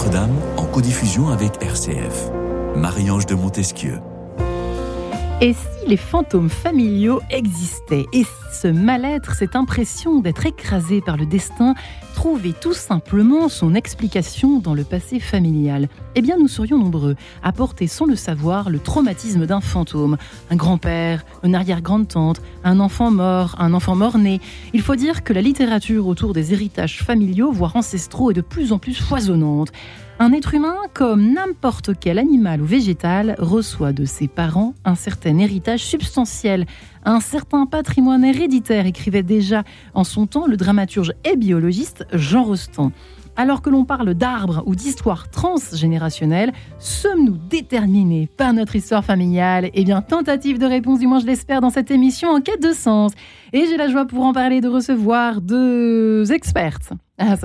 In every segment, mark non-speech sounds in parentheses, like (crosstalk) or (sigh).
Notre-Dame en codiffusion avec RCF. Marie-Ange de Montesquieu. Et si les fantômes familiaux existaient? Et si ce mal-être, cette impression d'être écrasé par le destin, trouvait tout simplement son explication dans le passé familial? Eh bien, nous serions nombreux à porter sans le savoir le traumatisme d'un fantôme. Un grand-père, une arrière-grande-tante, un enfant mort, un enfant mort-né. Il faut dire que la littérature autour des héritages familiaux, voire ancestraux, est de plus en plus foisonnante. Un être humain, comme n'importe quel animal ou végétal, reçoit de ses parents un certain héritage substantiel, un certain patrimoine héréditaire, écrivait déjà en son temps le dramaturge et biologiste Jean Rostand. Alors que l'on parle d'arbres ou d'histoire transgénérationnelle, sommes-nous déterminés par notre histoire familiale? Eh bien, tentative de réponse, du moins je l'espère, dans cette émission en quête de sens. Et j'ai la joie pour en parler de recevoir deux expertes. Ah,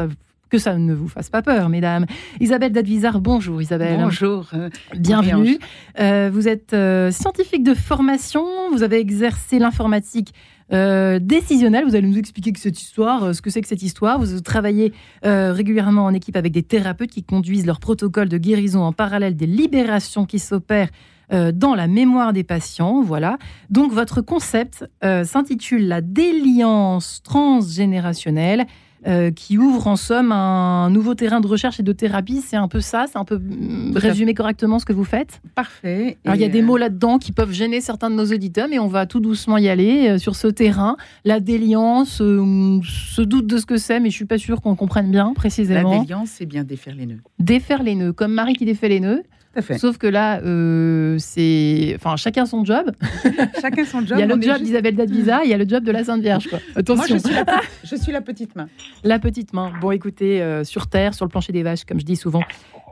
que ça ne vous fasse pas peur, mesdames. Isabelle Dadvizard, bonjour Isabelle. Bonjour. Euh, Bienvenue. Euh, vous êtes euh, scientifique de formation, vous avez exercé l'informatique décisionnelle. Vous allez nous expliquer que cette histoire, ce que c'est que cette histoire. Vous travaillez régulièrement en équipe avec des thérapeutes qui conduisent leur protocole de guérison en parallèle des libérations qui s'opèrent dans la mémoire des patients. Voilà. Donc votre concept s'intitule la déliance transgénérationnelle euh, qui ouvre en somme un nouveau terrain de recherche et de thérapie. C'est un peu ça, c'est un peu résumé correctement ce que vous faites Parfait. Alors, il y a des mots là-dedans qui peuvent gêner certains de nos auditeurs, mais on va tout doucement y aller euh, sur ce terrain. La déliance, euh, on se doute de ce que c'est, mais je suis pas sûre qu'on comprenne bien précisément. La déliance, c'est bien défaire les nœuds. Défaire les nœuds, comme Marie qui défait les nœuds. Sauf que là, euh, c'est. Enfin, chacun son job. (laughs) chacun son job. il y a le job d'Isabelle Dadvisa, il y a le job de la Sainte Vierge. Quoi. Attention. Moi, (laughs) je suis, la, petite main. La petite main. Bon, écoutez, euh, sur Terre, sur le plancher des vaches, comme je dis souvent.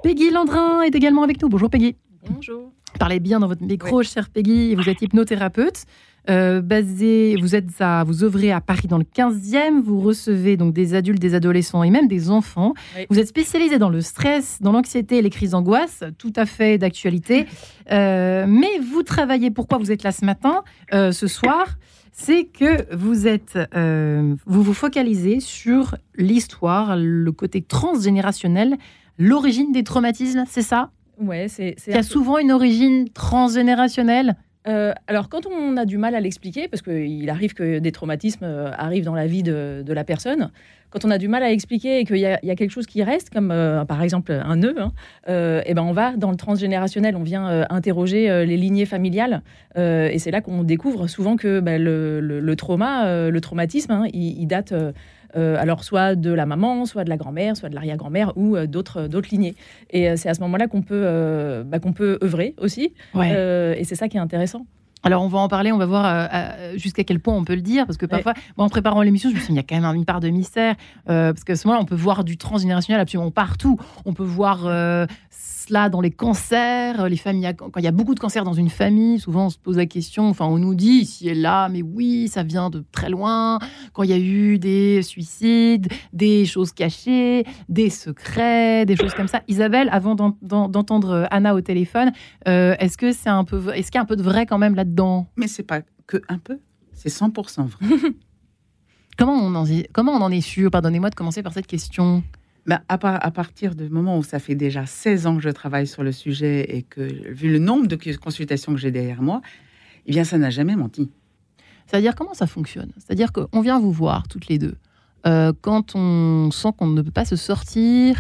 Peggy Landrin est également avec nous. Bonjour, Peggy. Bonjour. Parlez bien dans votre micro, chère Peggy. Vous êtes hypnothérapeute. Euh, basé, vous êtes à, vous œuvrez à Paris dans le 15e, vous recevez donc des adultes, des adolescents et même des enfants. Vous êtes spécialisé dans le stress, dans l'anxiété et les crises d'angoisse, tout à fait d'actualité. (laughs) Euh, mais vous travaillez, pourquoi vous êtes là ce matin, euh, ce soir c'est que vous êtes, vous vous focalisez sur l'histoire, le côté transgénérationnel, l'origine des traumatismes, c'est ça? Ouais, c'est. Il y a souvent une origine transgénérationnelle? Euh, alors, quand on a du mal à l'expliquer, parce qu'il arrive que des traumatismes euh, arrivent dans la vie de, la personne, quand on a du mal à expliquer et qu'il y, a quelque chose qui reste, comme euh, par exemple un nœud, hein, et ben on va dans le transgénérationnel, on vient interroger les lignées familiales, et c'est là qu'on découvre souvent que ben, le, trauma, le traumatisme, hein, il, date euh, alors soit de la maman, soit de la grand-mère, soit de l'arrière-grand-mère ou euh, d'autres d'autres lignées. Et euh, c'est à ce moment-là qu'on peut bah, qu'on peut œuvrer aussi. et c'est ça qui est intéressant. Alors on va en parler, on va voir jusqu'à quel point on peut le dire, parce que parfois, en préparant l'émission, je me suis dit, il y a quand même une part de mystère, parce qu'à ce moment-là, on peut voir du transgénérationnel absolument partout. On peut voir cela dans les cancers, les familles, quand il y a beaucoup de cancers dans une famille, souvent on se pose la question, enfin on nous dit ici et là, mais oui, ça vient de très loin, quand il y a eu des suicides, des choses cachées, des secrets, des choses comme ça. Isabelle, avant d'entendre Anna au téléphone, euh, est-ce que c'est un peu, est-ce qu'il y a un peu de vrai quand même là-dedans? Mais c'est pas que un peu, c'est 100% vrai. (laughs) comment on en, comment on en est sûr? Pardonnez-moi de commencer par cette question. Ben, à, à, partir du moment où ça fait déjà 16 ans que je travaille sur le sujet et que, vu le nombre de consultations que j'ai derrière moi, eh bien, ça n'a jamais menti. C'est-à-dire, comment ça fonctionne? C'est-à-dire qu'on vient vous voir toutes les deux. Euh, quand on sent qu'on ne peut pas se sortir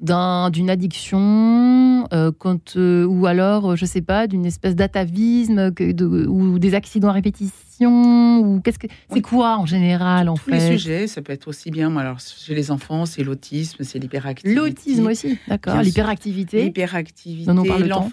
d'une addiction, euh, quand, euh, ou alors, je sais pas, d'une espèce d'atavisme ou des accidents à ou qu'est-ce que c'est quoi en général en Tous les sujets, ça peut être aussi bien. Alors chez les enfants, c'est l'autisme, c'est l'hyperactivité. L'autisme aussi, d'accord. L'hyperactivité. L'hyperactivité.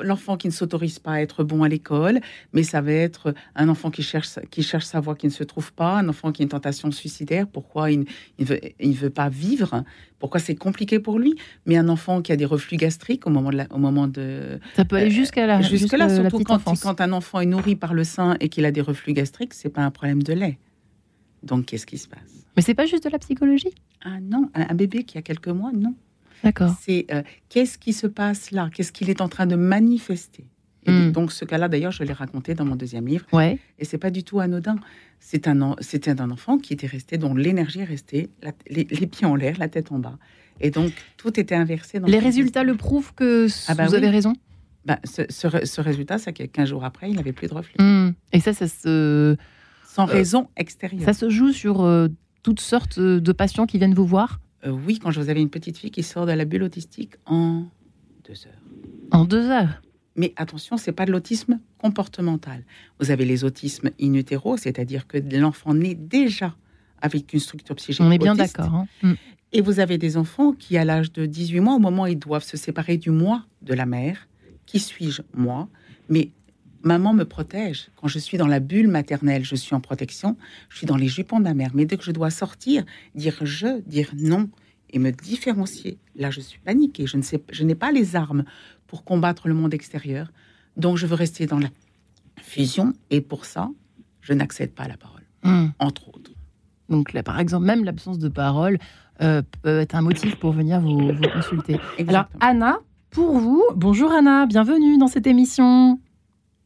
L'enfant qui ne s'autorise pas à être bon à l'école, mais ça va être un enfant qui cherche qui cherche sa voie qui ne se trouve pas, un enfant qui a une tentation suicidaire. Pourquoi il ne veut, il veut pas vivre Pourquoi c'est compliqué pour lui Mais un enfant qui a des reflux gastriques au moment de au moment de ça peut aller jusqu'à la jusqu'à là, surtout quand, quand un enfant est nourri par le sein et qu'il a des reflux gastriques c'est pas un problème de lait. Donc, qu'est-ce qui se passe? Mais c'est pas juste de la psychologie? Ah non, un, bébé qui a quelques mois, non. D'accord. C'est euh, qu'est-ce qui se passe là? Qu'est-ce qu'il est en train de manifester? Et hmm. donc, ce cas-là, d'ailleurs, je l'ai raconté dans mon deuxième livre. Ouais. Et c'est pas du tout anodin. C'est un, c'était un enfant qui était resté, dont l'énergie est restée, les, pieds en l'air, la tête en bas. Et donc, tout était inversé. Dans les résultats le prouvent que ah bah vous avez raison? Bah, ce, ce, résultat, c'est que 15 jours après, il n'avait plus de reflux. Hmm. Et ça, ça se... Sans euh, raison extérieure. Ça se joue sur euh, toutes sortes de patients qui viennent vous voir? Euh, Oui, quand je vous avais une petite fille qui sort de la bulle autistique en deux heures. En deux heures? Mais attention, c'est pas de l'autisme comportemental. Vous avez les autismes in utero, c'est-à-dire que l'enfant naît déjà avec une structure psychique. On est bien d'accord. Hein. Mm. Et vous avez des enfants qui, à l'âge de 18 mois, au moment où ils doivent se séparer du moi de la mère, qui suis-je moi? Mais maman me protège. Quand je suis dans la bulle maternelle, je suis en protection. Je suis dans les jupons de ma mère. Mais dès que je dois sortir, dire je, dire non et me différencier, là, je suis paniquée. Je ne sais, je n'ai pas les armes pour combattre le monde extérieur. Donc, je veux rester dans la fusion. Et pour ça, je n'accède pas à la parole, hmm. entre autres. Donc, là, par exemple, même l'absence de parole euh, peut être un motif pour venir vous, consulter. Alors, Anna, pour vous, bonjour Anna, bienvenue dans cette émission.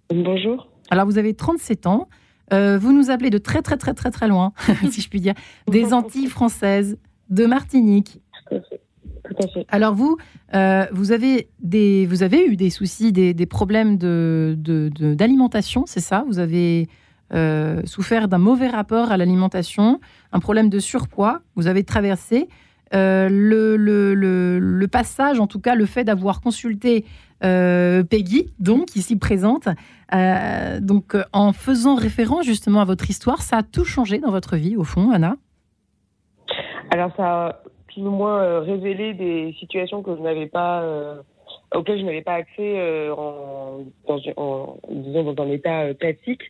Bonjour. Alors, vous avez 37 ans. Euh, vous nous appelez de très, très, très, très, très loin, (laughs) si je puis dire, des Antilles françaises, de Martinique. Alors vous, euh, vous, avez des, vous avez eu des soucis, des, problèmes d'alimentation, de, c'est ça? Vous avez euh, souffert d'un mauvais rapport à l'alimentation, un problème de surpoids, vous avez traversé. Euh, le, passage, en tout cas le fait d'avoir consulté Peggy, donc ici présente, donc en faisant référence justement à votre histoire, ça a tout changé dans votre vie au fond, Anna? Alors ça plus ou moins euh, révéler des situations que je n'avais pas, euh, auxquelles je n'avais pas accès euh, en, dans, disons dans un état classique,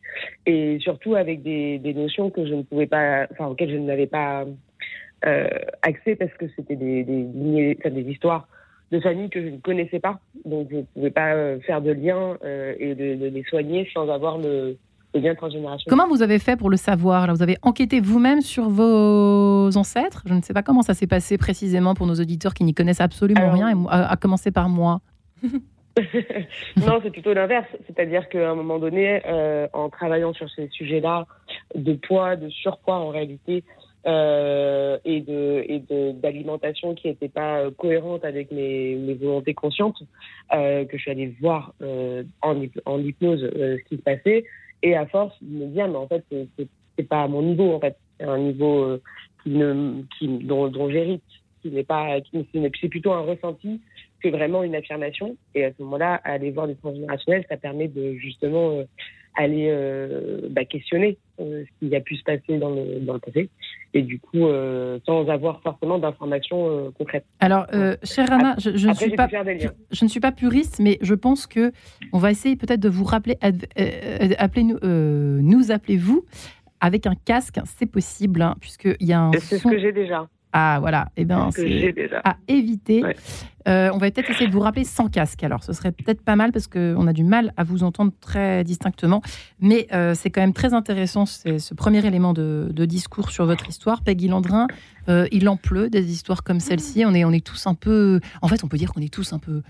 et surtout avec des, des, notions que je ne pouvais pas, enfin auxquelles je n'avais pas accès parce que c'était des, des, des histoires de famille que je ne connaissais pas, donc je ne pouvais pas faire de lien et de, de, les soigner sans avoir le, Comment vous avez fait pour le savoir? Vous avez enquêté vous-même sur vos ancêtres? Je ne sais pas comment ça s'est passé précisément pour nos auditeurs qui n'y connaissent absolument rien, à, commencer par moi. (laughs) (laughs) non, c'est plutôt l'inverse. C'est-à-dire qu'à un moment donné, euh, en travaillant sur ces sujets-là, de poids, de surpoids en réalité, euh, et de et d'alimentation qui n'était pas cohérente avec mes, mes volontés conscientes, euh, que je suis allée voir en, en hypnose ce qui se passait, et à force de me dire, mais en fait, c'est pas à mon niveau, en fait. C'est un niveau euh, qui ne, qui, dont, dont j'hérite, qui n'est pas, c'est plutôt un ressenti que vraiment une affirmation. Et à ce moment-là, aller voir des transgénérationnels, ça permet de justement euh, aller euh, bah, questionner ce qui a pu se passer dans le, dans le passé, et du coup, sans avoir forcément d'informations concrètes. Alors, chère Anna, je, je, ne suis pas, je, ne suis pas puriste, mais je pense que on va essayer peut-être de vous rappeler, appelez nous, nous appelez-vous avec un casque, c'est possible, hein, puisqu'il y a un. C'est ce que j'ai déjà. Ah voilà, et eh bien c'est à éviter. Euh, on va peut-être essayer de vous rappeler sans casque. Alors, ce serait peut-être pas mal parce qu'on a du mal à vous entendre très distinctement, mais euh, c'est quand même très intéressant ce premier élément de, discours sur votre histoire, Peggy Landrin. Euh, il en pleut des histoires comme celle-ci. On est, on est tous un peu, en fait, on peut dire qu'on est tous un peu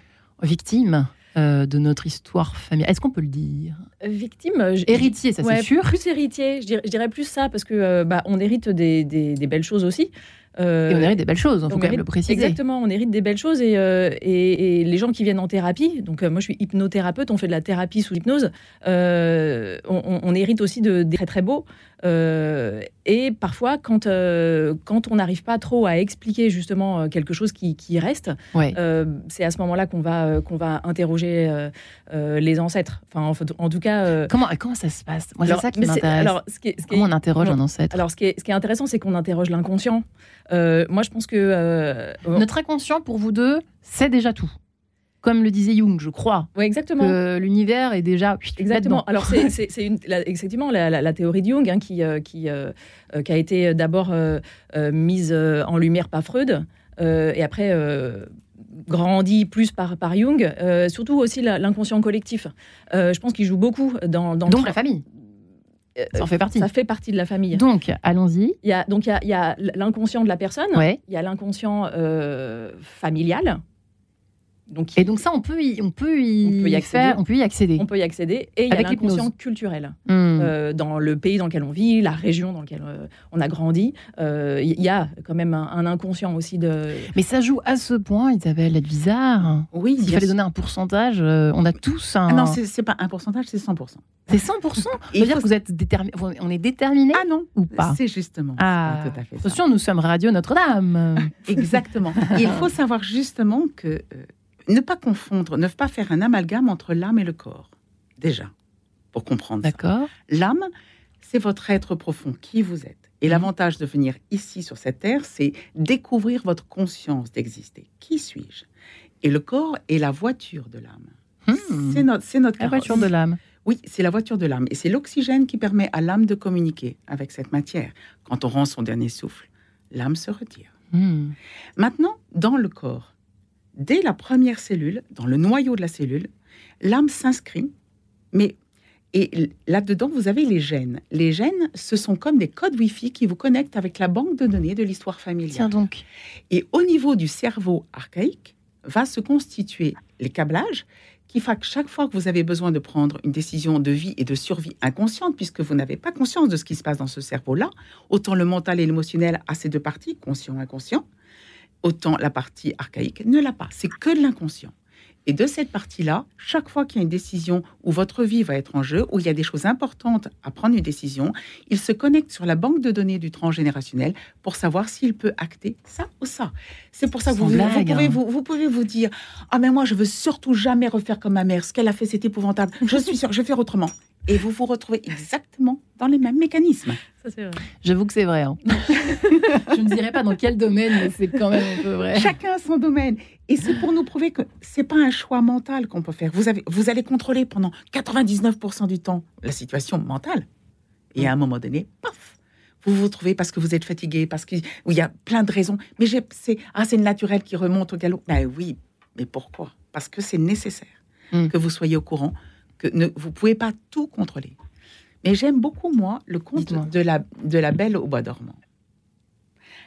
victimes. de notre histoire familiale. Est-ce qu'on peut le dire? Victime. Héritier, ça c'est sûr. Plus héritier, je dirais, plus ça, parce que bah, on hérite des, des, belles choses aussi. Euh, et on hérite des belles choses, il faut quand même le préciser. Exactement, on hérite des belles choses et, euh, et, les gens qui viennent en thérapie, donc euh, moi je suis hypnothérapeute, on fait de la thérapie sous hypnose, on, hérite aussi de, des très très beaux. Et parfois, quand, quand on n'arrive pas trop à expliquer justement quelque chose qui, qui reste, c'est à ce moment-là qu'on va, qu'on va interroger les ancêtres. Enfin, en, tout cas. comment, comment ça se passe? Moi, c'est ça qui m'intéresse. Comment on interroge un ancêtre? Alors, ce qui est, ce qui est intéressant, c'est qu'on interroge l'inconscient. Euh, moi, je pense que... Euh, Notre inconscient, pour vous deux, c'est déjà tout comme le disait Jung, je crois. Oui, exactement. l'univers est déjà. Exactement. Alors, c'est (laughs) effectivement la, théorie de Jung hein, qui, euh, qui, qui, a été d'abord mise en lumière par Freud et après grandie plus par, par Jung, surtout aussi l'inconscient collectif. je pense qu'il joue beaucoup dans. dans Donc la famille. Ça en fait partie. Ça fait partie de la famille. Donc, allons-y. Il y a, donc, il y a, l'inconscient de la personne, il y a l'inconscient euh, familial, Donc, et donc ça, on peut y, on peut y, y accéder. on peut y accéder. On peut y accéder. Et il y a l'inconscient culturel. Hmm. Euh, dans le pays dans lequel on vit, la région dans laquelle euh, on a grandi, euh, il y a quand même un, inconscient aussi de... Mais ça joue à ce point, Isabelle, être bizarre. Oui. S'il fallait donner un pourcentage, on a tous un... Ah non, c'est pas un pourcentage, c'est 100%. C'est 100% Ça veut dire que vous êtes déterminé. On est déterminé Ah non. Ou pas C'est justement. Ah, tout à fait. Attention, nous sommes Radio Notre-Dame. (laughs) Exactement. il faut savoir justement que ne pas confondre, ne pas faire un amalgame entre l'âme et le corps, déjà, pour comprendre. D'accord. L'âme, c'est votre être profond, qui vous êtes. Et mhm. l'avantage de venir ici sur cette terre, c'est découvrir votre conscience d'exister. Qui suis-je? Et le corps est la voiture de l'âme. Hmm. C'est notre, c'est notre la voiture de l'âme. Oui, c'est la voiture de l'âme. Et c'est l'oxygène qui permet à l'âme de communiquer avec cette matière. Quand on rend son dernier souffle, l'âme se retire. Hmm. Maintenant, dans le corps, dès la première cellule, dans le noyau de la cellule, l'âme s'inscrit, mais et là-dedans, vous avez les gènes. Les gènes, ce sont comme des codes Wi-Fi qui vous connectent avec la banque de données de l'histoire familiale. Tiens donc. Et au niveau du cerveau archaïque, va se constituer les câblages qui font que chaque fois que vous avez besoin de prendre une décision de vie et de survie inconsciente, puisque vous n'avez pas conscience de ce qui se passe dans ce cerveau-là, autant le mental et l'émotionnel a ces deux parties, conscient et inconscient, autant la partie archaïque ne l'a pas. C'est que de l'inconscient. Et de cette partie-là, chaque fois qu'il y a une décision où votre vie va être en jeu, où il y a des choses importantes à prendre une décision, il se connecte sur la banque de données du transgénérationnel pour savoir s'il peut acter ça ou ça. C'est pour ça que vous, pouvez, hein. vous, vous, pouvez vous dire Ah, mais moi, je veux surtout jamais refaire comme ma mère. Ce qu'elle a fait, c'est épouvantable. Je suis sûre, je vais faire autrement et vous vous retrouvez exactement dans les mêmes mécanismes. Ça, c'est vrai. J'avoue que c'est vrai. Hein. (laughs) je ne dirais pas dans quel domaine, mais c'est quand même un peu vrai. Chacun a son domaine. Et c'est pour nous prouver que c'est pas un choix mental qu'on peut faire. Vous, avez, vous allez contrôler pendant 99% du temps la situation mentale. Et à un moment donné, paf, vous vous trouvez parce que vous êtes fatigué, parce qu'il y a plein de raisons. Mais c'est ah, le naturel qui remonte au galop. Ben oui, mais pourquoi? Parce que c'est nécessaire hmm. que vous soyez au courant que ne, vous pouvez pas tout contrôler. Mais j'aime beaucoup, moi, le conte de la, de la Belle au Bois dormant.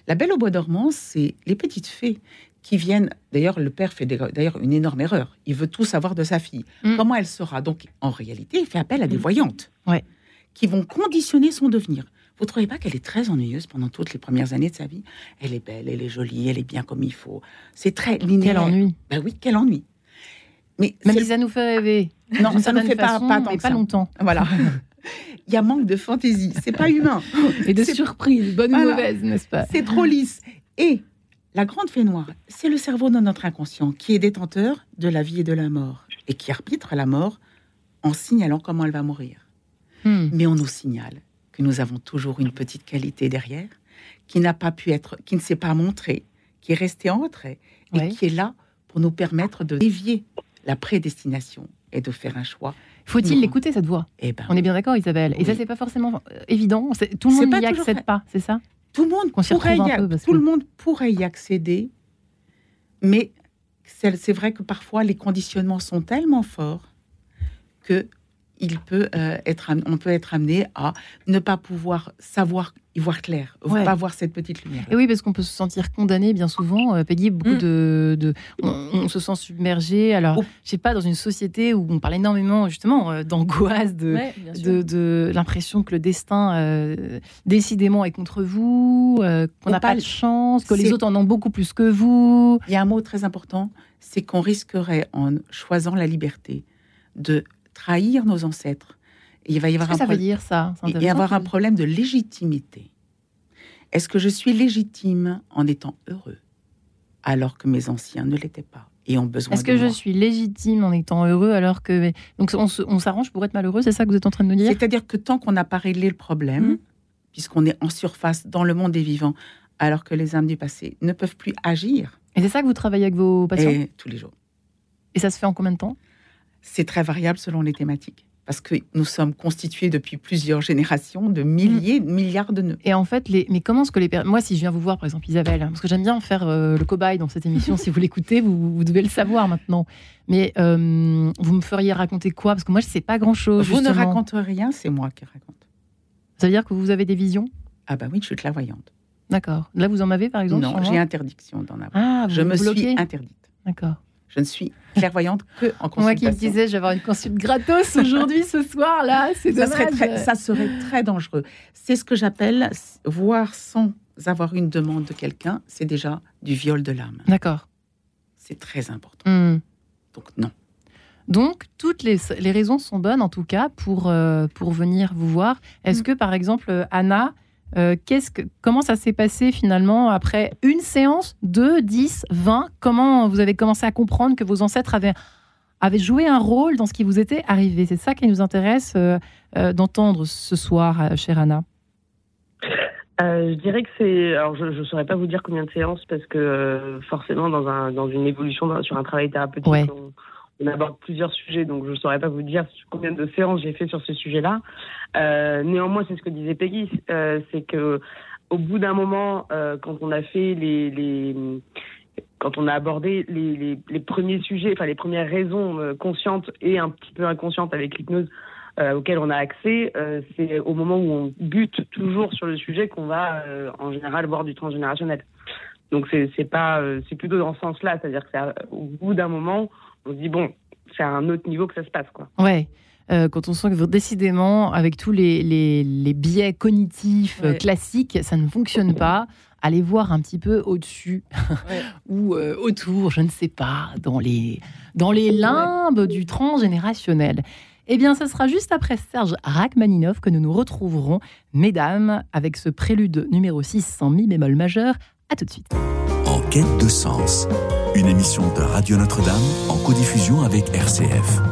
La Belle au Bois dormant, c'est les petites fées qui viennent. D'ailleurs, le père fait d'ailleurs une énorme erreur. Il veut tout savoir de sa fille. Mm. Comment elle sera? Donc, en réalité, il fait appel à des mm. voyantes ouais. qui vont conditionner son devenir. Vous ne trouvez pas qu'elle est très ennuyeuse pendant toutes les premières années de sa vie? Elle est belle, elle est jolie, elle est bien comme il faut. C'est très linéaire. Quel ennui Ben oui, quel ennui. Mais ça nous fait rêver. Non, ça ne fait pas, pas, tant pas longtemps. Voilà. (laughs) Il y a manque de fantaisie. C'est pas humain. (laughs) Et de surprise, bonne ou mauvaise, n'est-ce pas? C'est trop lisse. Et la grande fée noire, c'est le cerveau de notre inconscient qui est détenteur de la vie et de la mort et qui arbitre la mort en signalant comment elle va mourir. Hmm. Mais on nous signale que nous avons toujours une petite qualité derrière qui n'a pas pu être, qui ne s'est pas montrée, qui est restée en retrait et qui est là pour nous permettre de dévier la prédestination et de faire un choix. Faut-il l'écouter cette voix eh ben, On est bien d'accord, Isabelle. Et ça, c'est pas forcément évident. Tout le monde n'y accède pas, c'est ça Tout le monde pourrait y tout le monde pourrait y accéder, mais c'est vrai que parfois les conditionnements sont tellement forts que il peut euh, être, on peut être amené à ne pas pouvoir savoir y voir clair, ne pas voir cette petite lumière. Et oui, parce qu'on peut se sentir condamné bien souvent. Euh, Peggy, beaucoup mm. de, on, se sent submergé. Alors, oh. je sais pas, dans une société où on parle énormément justement euh, d'angoisse, de, de, l'impression que le destin décidément est contre vous, qu'on n'a pas de chance, que les autres en ont beaucoup plus que vous. Il y a un mot très important, c'est qu'on risquerait en choisissant la liberté de trahir nos ancêtres. Il va y avoir un ça veut dire ça? Il avoir un problème de légitimité. Est-ce que je suis légitime en étant heureux alors que mes anciens ne l'étaient pas et ont besoin Est-ce que je suis légitime en étant heureux alors que donc on, s'arrange pour être malheureux C'est ça que vous êtes en train de nous dire? C'est-à-dire que tant qu'on n'a pas réglé le problème, mmh. puisqu'on est en surface dans le monde des vivants, alors que les âmes du passé ne peuvent plus agir. Et c'est ça que vous travaillez avec vos patients? Et Tous les jours. Et ça se fait en combien de temps? C'est très variable selon les thématiques. Parce que nous sommes constitués depuis plusieurs générations de milliers, de milliards de nœuds. Et en fait, les... mais comment est-ce que les Moi, si je viens vous voir, par exemple, Isabelle, parce que j'aime bien faire euh, le cobaye dans cette émission, si vous l'écoutez, vous, devez le savoir maintenant. Mais euh, vous me feriez raconter quoi? Parce que moi, je ne sais pas grand-chose. Vous ne racontez rien, c'est moi qui raconte. Ça veut dire que vous avez des visions? Ah bah oui, je suis clairvoyante. D'accord. Là, vous en avez, par exemple Non, j'ai interdiction d'en avoir. Ah, je me suis interdite. D'accord Je ne suis clairvoyante que en consultation. Moi qui me disais, je vais avoir une consulte gratos aujourd'hui, ce soir, là, c'est ça serait, ça serait très dangereux. C'est ce que j'appelle voir sans avoir une demande de quelqu'un, c'est déjà du viol de l'âme. D'accord. C'est très important. Hmm. Donc non. Donc, toutes les, les, raisons sont bonnes, en tout cas, pour, euh, pour venir vous voir. Est-ce hmm. que, par exemple, Anna, euh, que, comment ça s'est passé finalement après une séance, deux, dix, vingt? Comment vous avez commencé à comprendre que vos ancêtres avaient, avaient joué un rôle dans ce qui vous était arrivé? C'est ça qui nous intéresse euh, euh, d'entendre ce soir, chère Anna. je dirais que c'est. Alors, je ne saurais pas vous dire combien de séances parce que forcément, dans, un, dans une évolution, sur un travail thérapeutique, on aborde plusieurs sujets, donc je ne saurais pas vous dire combien de séances j'ai fait sur ce sujet-là. Euh, néanmoins, c'est ce que disait Peggy, euh, c'est que au bout d'un moment, euh, quand on a fait les, les quand on a abordé les, les, premiers sujets, enfin les premières raisons euh, conscientes et un petit peu inconscientes avec l'hypnose euh, auxquelles on a accès, c'est au moment où on bute toujours sur le sujet qu'on va en général voir du transgénérationnel. Donc c'est pas c'est plutôt dans ce sens-là, c'est-à-dire que au bout d'un moment, on se dit bon, c'est à un autre niveau que ça se passe quoi. Ouais. Euh, quand on sent que décidément, avec tous les, les, biais cognitifs euh, classiques, ça ne fonctionne pas, allez voir un petit peu au-dessus (laughs) ou euh, autour, je ne sais pas, dans les, dans les limbes du transgénérationnel. Eh bien, ce sera juste après Serge Rachmaninov que nous nous retrouverons, mesdames, avec ce prélude numéro 6 sans mi bémol majeur. À tout de suite. Quête de sens, une émission de Radio Notre-Dame en codiffusion avec RCF.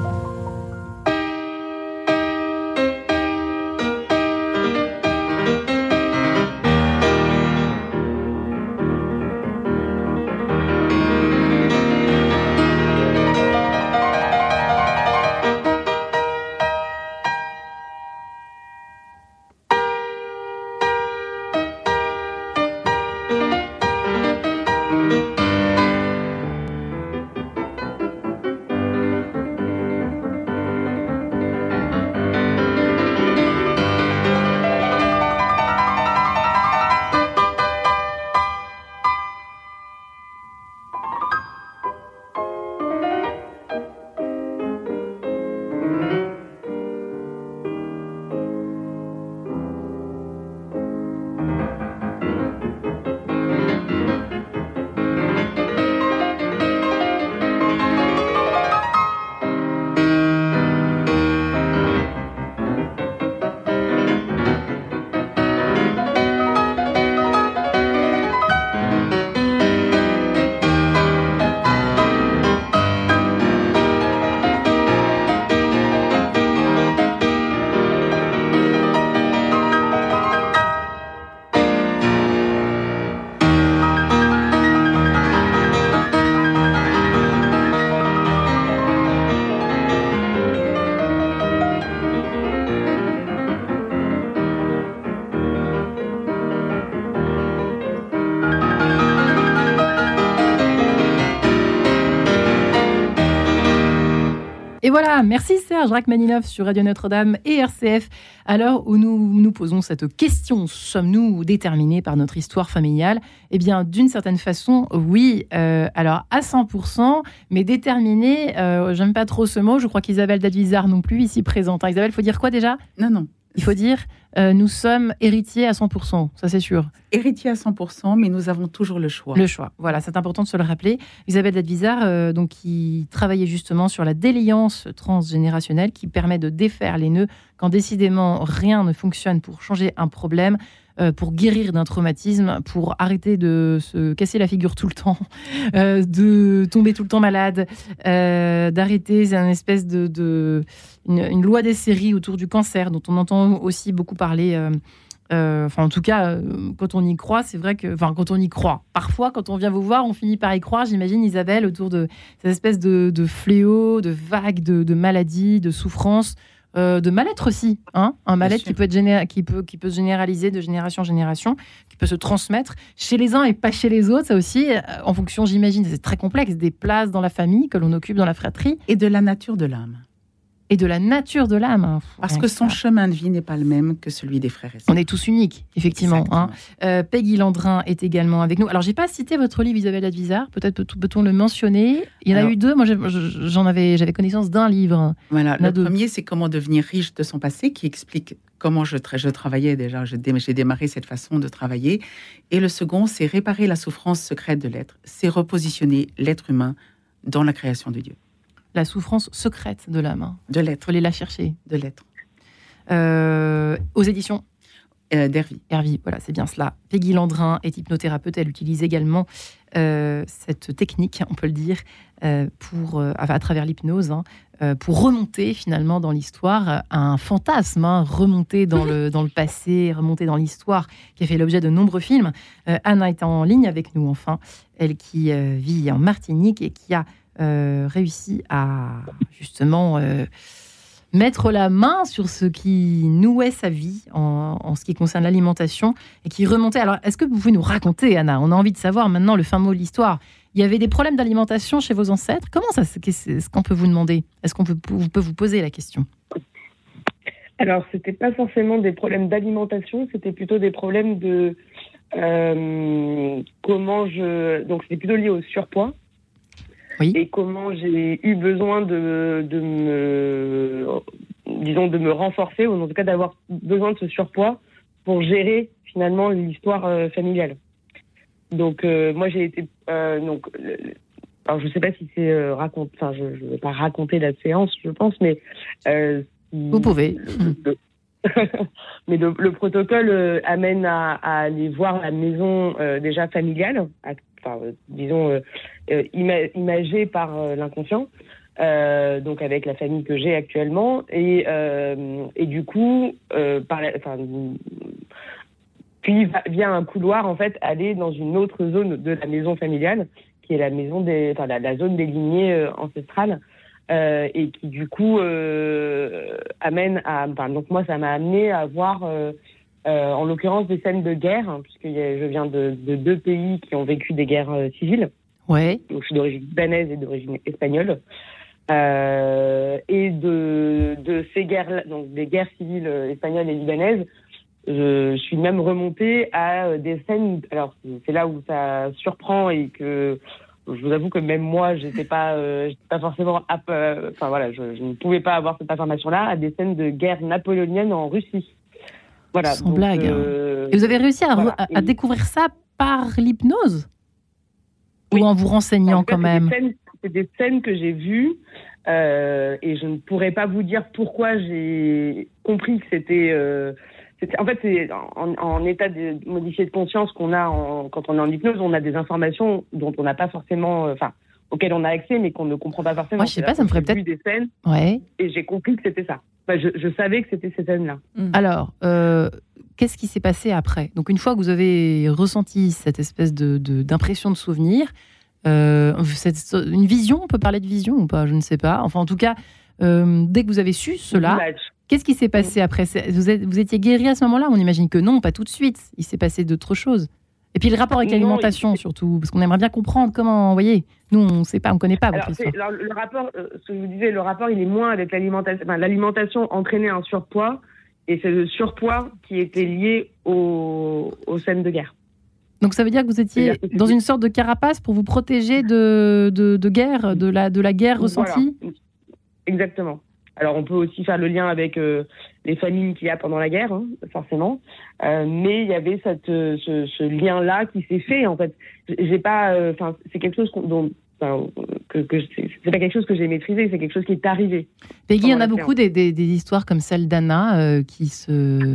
Voilà, merci Serge Rachmaninov sur Radio Notre-Dame et RCF. À l'heure où nous nous posons cette question, sommes-nous déterminés par notre histoire familiale? Eh bien, d'une certaine façon, oui. Euh, alors, à 100%, mais déterminés, euh, j'aime pas trop ce mot, je crois qu'Isabelle Dadvizard non plus ici présente. Isabelle, il faut dire quoi déjà? Non, non. Il faut dire, euh, nous sommes héritiers à 100%, ça c'est sûr. Héritiers à 100%, mais nous avons toujours le choix. Le choix, voilà, c'est important de se le rappeler. Isabelle Dadvizard, euh, donc, qui travaillait justement sur la déliance transgénérationnelle qui permet de défaire les nœuds quand décidément rien ne fonctionne pour changer un problème. Euh, pour guérir d'un traumatisme, pour arrêter de se casser la figure tout le temps, (laughs) euh, de tomber tout le temps malade, euh, d'arrêter une espèce de, une, loi des séries autour du cancer dont on entend aussi beaucoup parler. enfin, en tout cas, quand on y croit, c'est vrai que, enfin, quand on y croit. Parfois, quand on vient vous voir, on finit par y croire. J'imagine Isabelle autour de cette espèce de, fléau, de vagues, de, de maladies, de souffrances euh, de mal-être aussi. Hein un mal-être qui peut, être qui, peut, qui peut se généraliser de génération en génération, qui peut se transmettre chez les uns et pas chez les autres. Ça aussi, euh, en fonction, j'imagine, c'est très complexe, des places dans la famille que l'on occupe dans la fratrie. Et de la nature de l'âme. Et de la nature de l'âme. Hein. Parce que son chemin de vie n'est pas le même que celui des frères et sœurs. On est tous uniques, effectivement. Hein. Euh, Peggy Landrin est également avec nous. Alors, j'ai pas cité votre livre Isabelle Advisard. Peut-être peut-on le mentionner? Il y en a eu deux. Moi, j'en avais, j'avais connaissance d'un livre. Voilà. Le premier, c'est Comment devenir riche de son passé, qui explique comment je, je travaillais déjà. J'ai démarré cette façon de travailler. Et le second, c'est Réparer la souffrance secrète de l'être. C'est repositionner l'être humain dans la création de Dieu la souffrance secrète de l'âme. Hein. De l'être. Il faut aller la chercher. De l'être. Euh, aux éditions euh, Dervy. voilà, c'est bien cela. Peggy Landrin est hypnothérapeute. Elle utilise également euh, cette technique, on peut le dire, pour, à travers l'hypnose, hein, pour remonter finalement dans l'histoire un fantasme, hein, remonter dans le, dans le passé, remonter dans l'histoire, qui a fait l'objet de nombreux films. Anna est en ligne avec nous, enfin, elle qui vit en Martinique et qui a euh, réussi à justement euh, mettre la main sur ce qui nouait sa vie en, ce qui concerne l'alimentation et qui remontait. Alors, est-ce que vous pouvez nous raconter, Anna? On a envie de savoir maintenant le fin mot de l'histoire. Il y avait des problèmes d'alimentation chez vos ancêtres? Comment ça, ce qu'on peut vous demander? Est-ce qu'on peut, peut vous poser la question? Alors, c'était pas forcément des problèmes d'alimentation, c'était plutôt des problèmes de euh, comment je. Donc, c'était plutôt lié au surpoids et comment j'ai eu besoin de, de me, disons, de me renforcer, ou en tout cas d'avoir besoin de ce surpoids pour gérer finalement l'histoire euh, familiale. Donc euh, moi j'ai été, euh, donc, alors je sais pas si c'est raconté, enfin je ne vais pas raconter la séance, je pense, mais vous pouvez. (laughs) mais le, protocole amène à, à, aller voir la maison déjà familiale, enfin, disons euh, imagé par euh, l'inconscient. Euh, donc avec la famille que j'ai actuellement et, et du coup par puis via un couloir en fait aller dans une autre zone de la maison familiale qui est la maison des la, zone des lignées ancestrales et qui du coup amène à donc moi ça m'a amené à voir en l'occurrence des scènes de guerre hein, puisque je viens de, de, deux pays qui ont vécu des guerres civiles Ouais. Donc, je suis d'origine libanaise et d'origine espagnole. Euh, et de, de ces guerres, donc des guerres civiles espagnoles et libanaises, je, suis même remontée à des scènes. Alors c'est là où ça surprend et que je vous avoue que même moi, j'étais pas, euh, pas forcément, enfin voilà, je, ne pouvais pas avoir cette information-là à des scènes de guerre napoléonienne en Russie. Voilà. Sans blague. Hein. Euh, et vous avez réussi à, à découvrir ça par l'hypnose? Ou en vous renseignant quand même? C'est des scènes que j'ai vues euh, et je ne pourrais pas vous dire pourquoi j'ai compris que c'était. Euh, en fait, c'est en, état de modifié de conscience qu'on a quand on est en hypnose, on a des informations dont on n'a pas forcément, euh, auxquelles on a accès, mais qu'on ne comprend pas forcément. Moi, je sais pas, ça me ferait peut-être des scènes. Ouais. Et j'ai compris que c'était ça. je, je, savais que c'était ces scènes-là. Mmh. Alors, euh, qu'est-ce qui s'est passé après? Donc, une fois que vous avez ressenti cette espèce de d'impression de souvenir, euh, une vision, on peut parler de vision ou pas, je ne sais pas. Enfin, en tout cas, euh, dès que vous avez su cela, qu'est-ce qui s'est passé après? Vous, vous, étiez guéri à ce moment-là? On imagine que non, pas tout de suite. Il s'est passé d'autres choses. Et puis le rapport avec l'alimentation surtout, parce qu'on aimerait bien comprendre comment, vous voyez, nous on ne sait pas, on ne connaît pas votre alors, le rapport, euh, ce que je vous disais, le rapport il est moins avec l'alimentation. l'alimentation entraînait un surpoids, et c'est le surpoids qui était lié aux scènes de guerre. Donc ça veut dire que vous étiez dans une sorte de carapace pour vous protéger de, de, guerre, de la, de la guerre ressentie? Exactement. Alors on peut aussi faire le lien avec euh, les famines qu'il y a pendant la guerre, hein, forcément. Euh, mais il y avait cette, euh, ce, lien-là qui s'est fait en fait. J'ai pas, enfin c'est quelque chose dont que, que c'est pas quelque chose que j'ai maîtrisé, c'est quelque chose qui est arrivé. Peggy, il y en a beaucoup des, des, des, histoires comme celle d'Anna qui se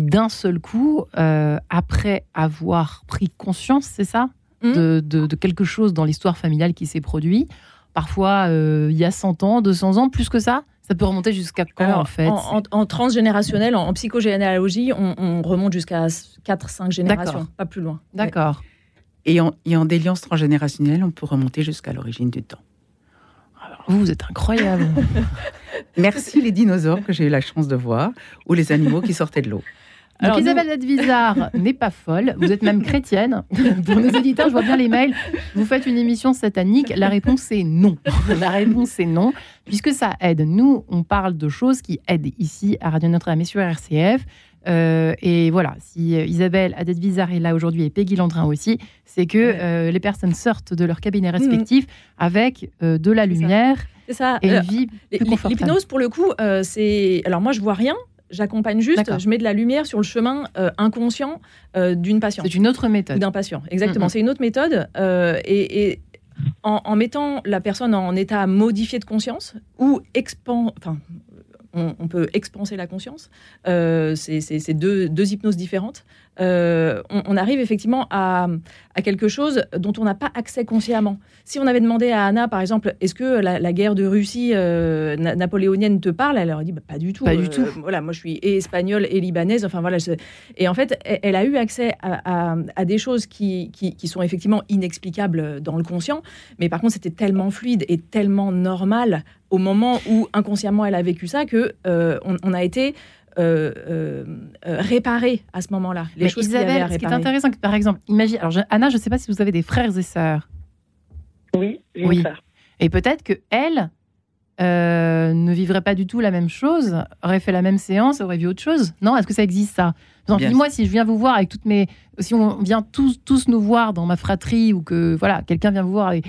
d'un seul coup, euh, après avoir pris conscience, c'est ça, hmm? de, quelque chose dans l'histoire familiale qui s'est produit, parfois euh, il y a 100 ans, 200 ans, plus que ça ça peut remonter jusqu'à quand en fait en, transgénérationnel, en, psychogénéalogie, on, remonte jusqu'à 4-5 générations, pas plus loin. D'accord. Et, en, et en déliance transgénérationnelle, on peut remonter jusqu'à l'origine du temps. vous, vous êtes incroyable. (laughs) Merci les dinosaures que j'ai eu la chance de voir, ou les animaux qui sortaient de l'eau. Alors, Isabelle Advizar (laughs) n'est pas folle, vous êtes même chrétienne. (laughs) Pour nos éditeurs, je vois bien les mails. Vous faites une émission satanique. La réponse est non. (laughs) La réponse est non, puisque ça aide. Nous, on parle de choses qui aident ici à Radio Notre-Dame et sur RCF. Euh, et voilà, si euh, Isabelle Advizar est là aujourd'hui et Peggy Landrin aussi, c'est que euh, les personnes sortent de leur cabinet mhm. respectif avec de la lumière. C'est ça. Et une vie plus confortable. L'hypnose, pour le coup, c'est. Alors, moi, je vois rien, J'accompagne juste, je mets de la lumière sur le chemin euh, inconscient euh, d'une patiente. C'est une autre méthode. D'un patient, exactement. C'est une autre méthode. Euh, et, en, mettant la personne en état modifié de conscience ou enfin, on, peut expanser la conscience. c'est deux, deux, hypnoses différentes. Euh, on, arrive effectivement à, quelque chose dont on n'a pas accès consciemment. Si on avait demandé à Anna, par exemple, est-ce que la, guerre de Russie euh, napoléonienne te parle Elle aurait dit bah, pas du tout. Pas du euh, tout. Voilà, moi je suis espagnole et libanaise. Enfin voilà. Et en fait, elle, a eu accès à, des choses qui, sont effectivement inexplicables dans le conscient, mais par contre c'était tellement fluide et tellement normal au moment où inconsciemment elle a vécu ça que on, a été réparer à ce moment-là les choses Isabelle, Ce qui est intéressant, par exemple, imagine. Alors, Anna, je ne sais pas si vous avez des frères et sœurs. Oui, j'ai oui. Et peut-être que elle ne vivrait pas du tout la même chose, aurait fait la même séance, aurait vu autre chose. Non, est-ce que ça existe ça? Dis-moi si je viens vous voir avec toutes mes, si on vient tous tous nous voir dans ma fratrie ou que voilà quelqu'un vient vous voir, et...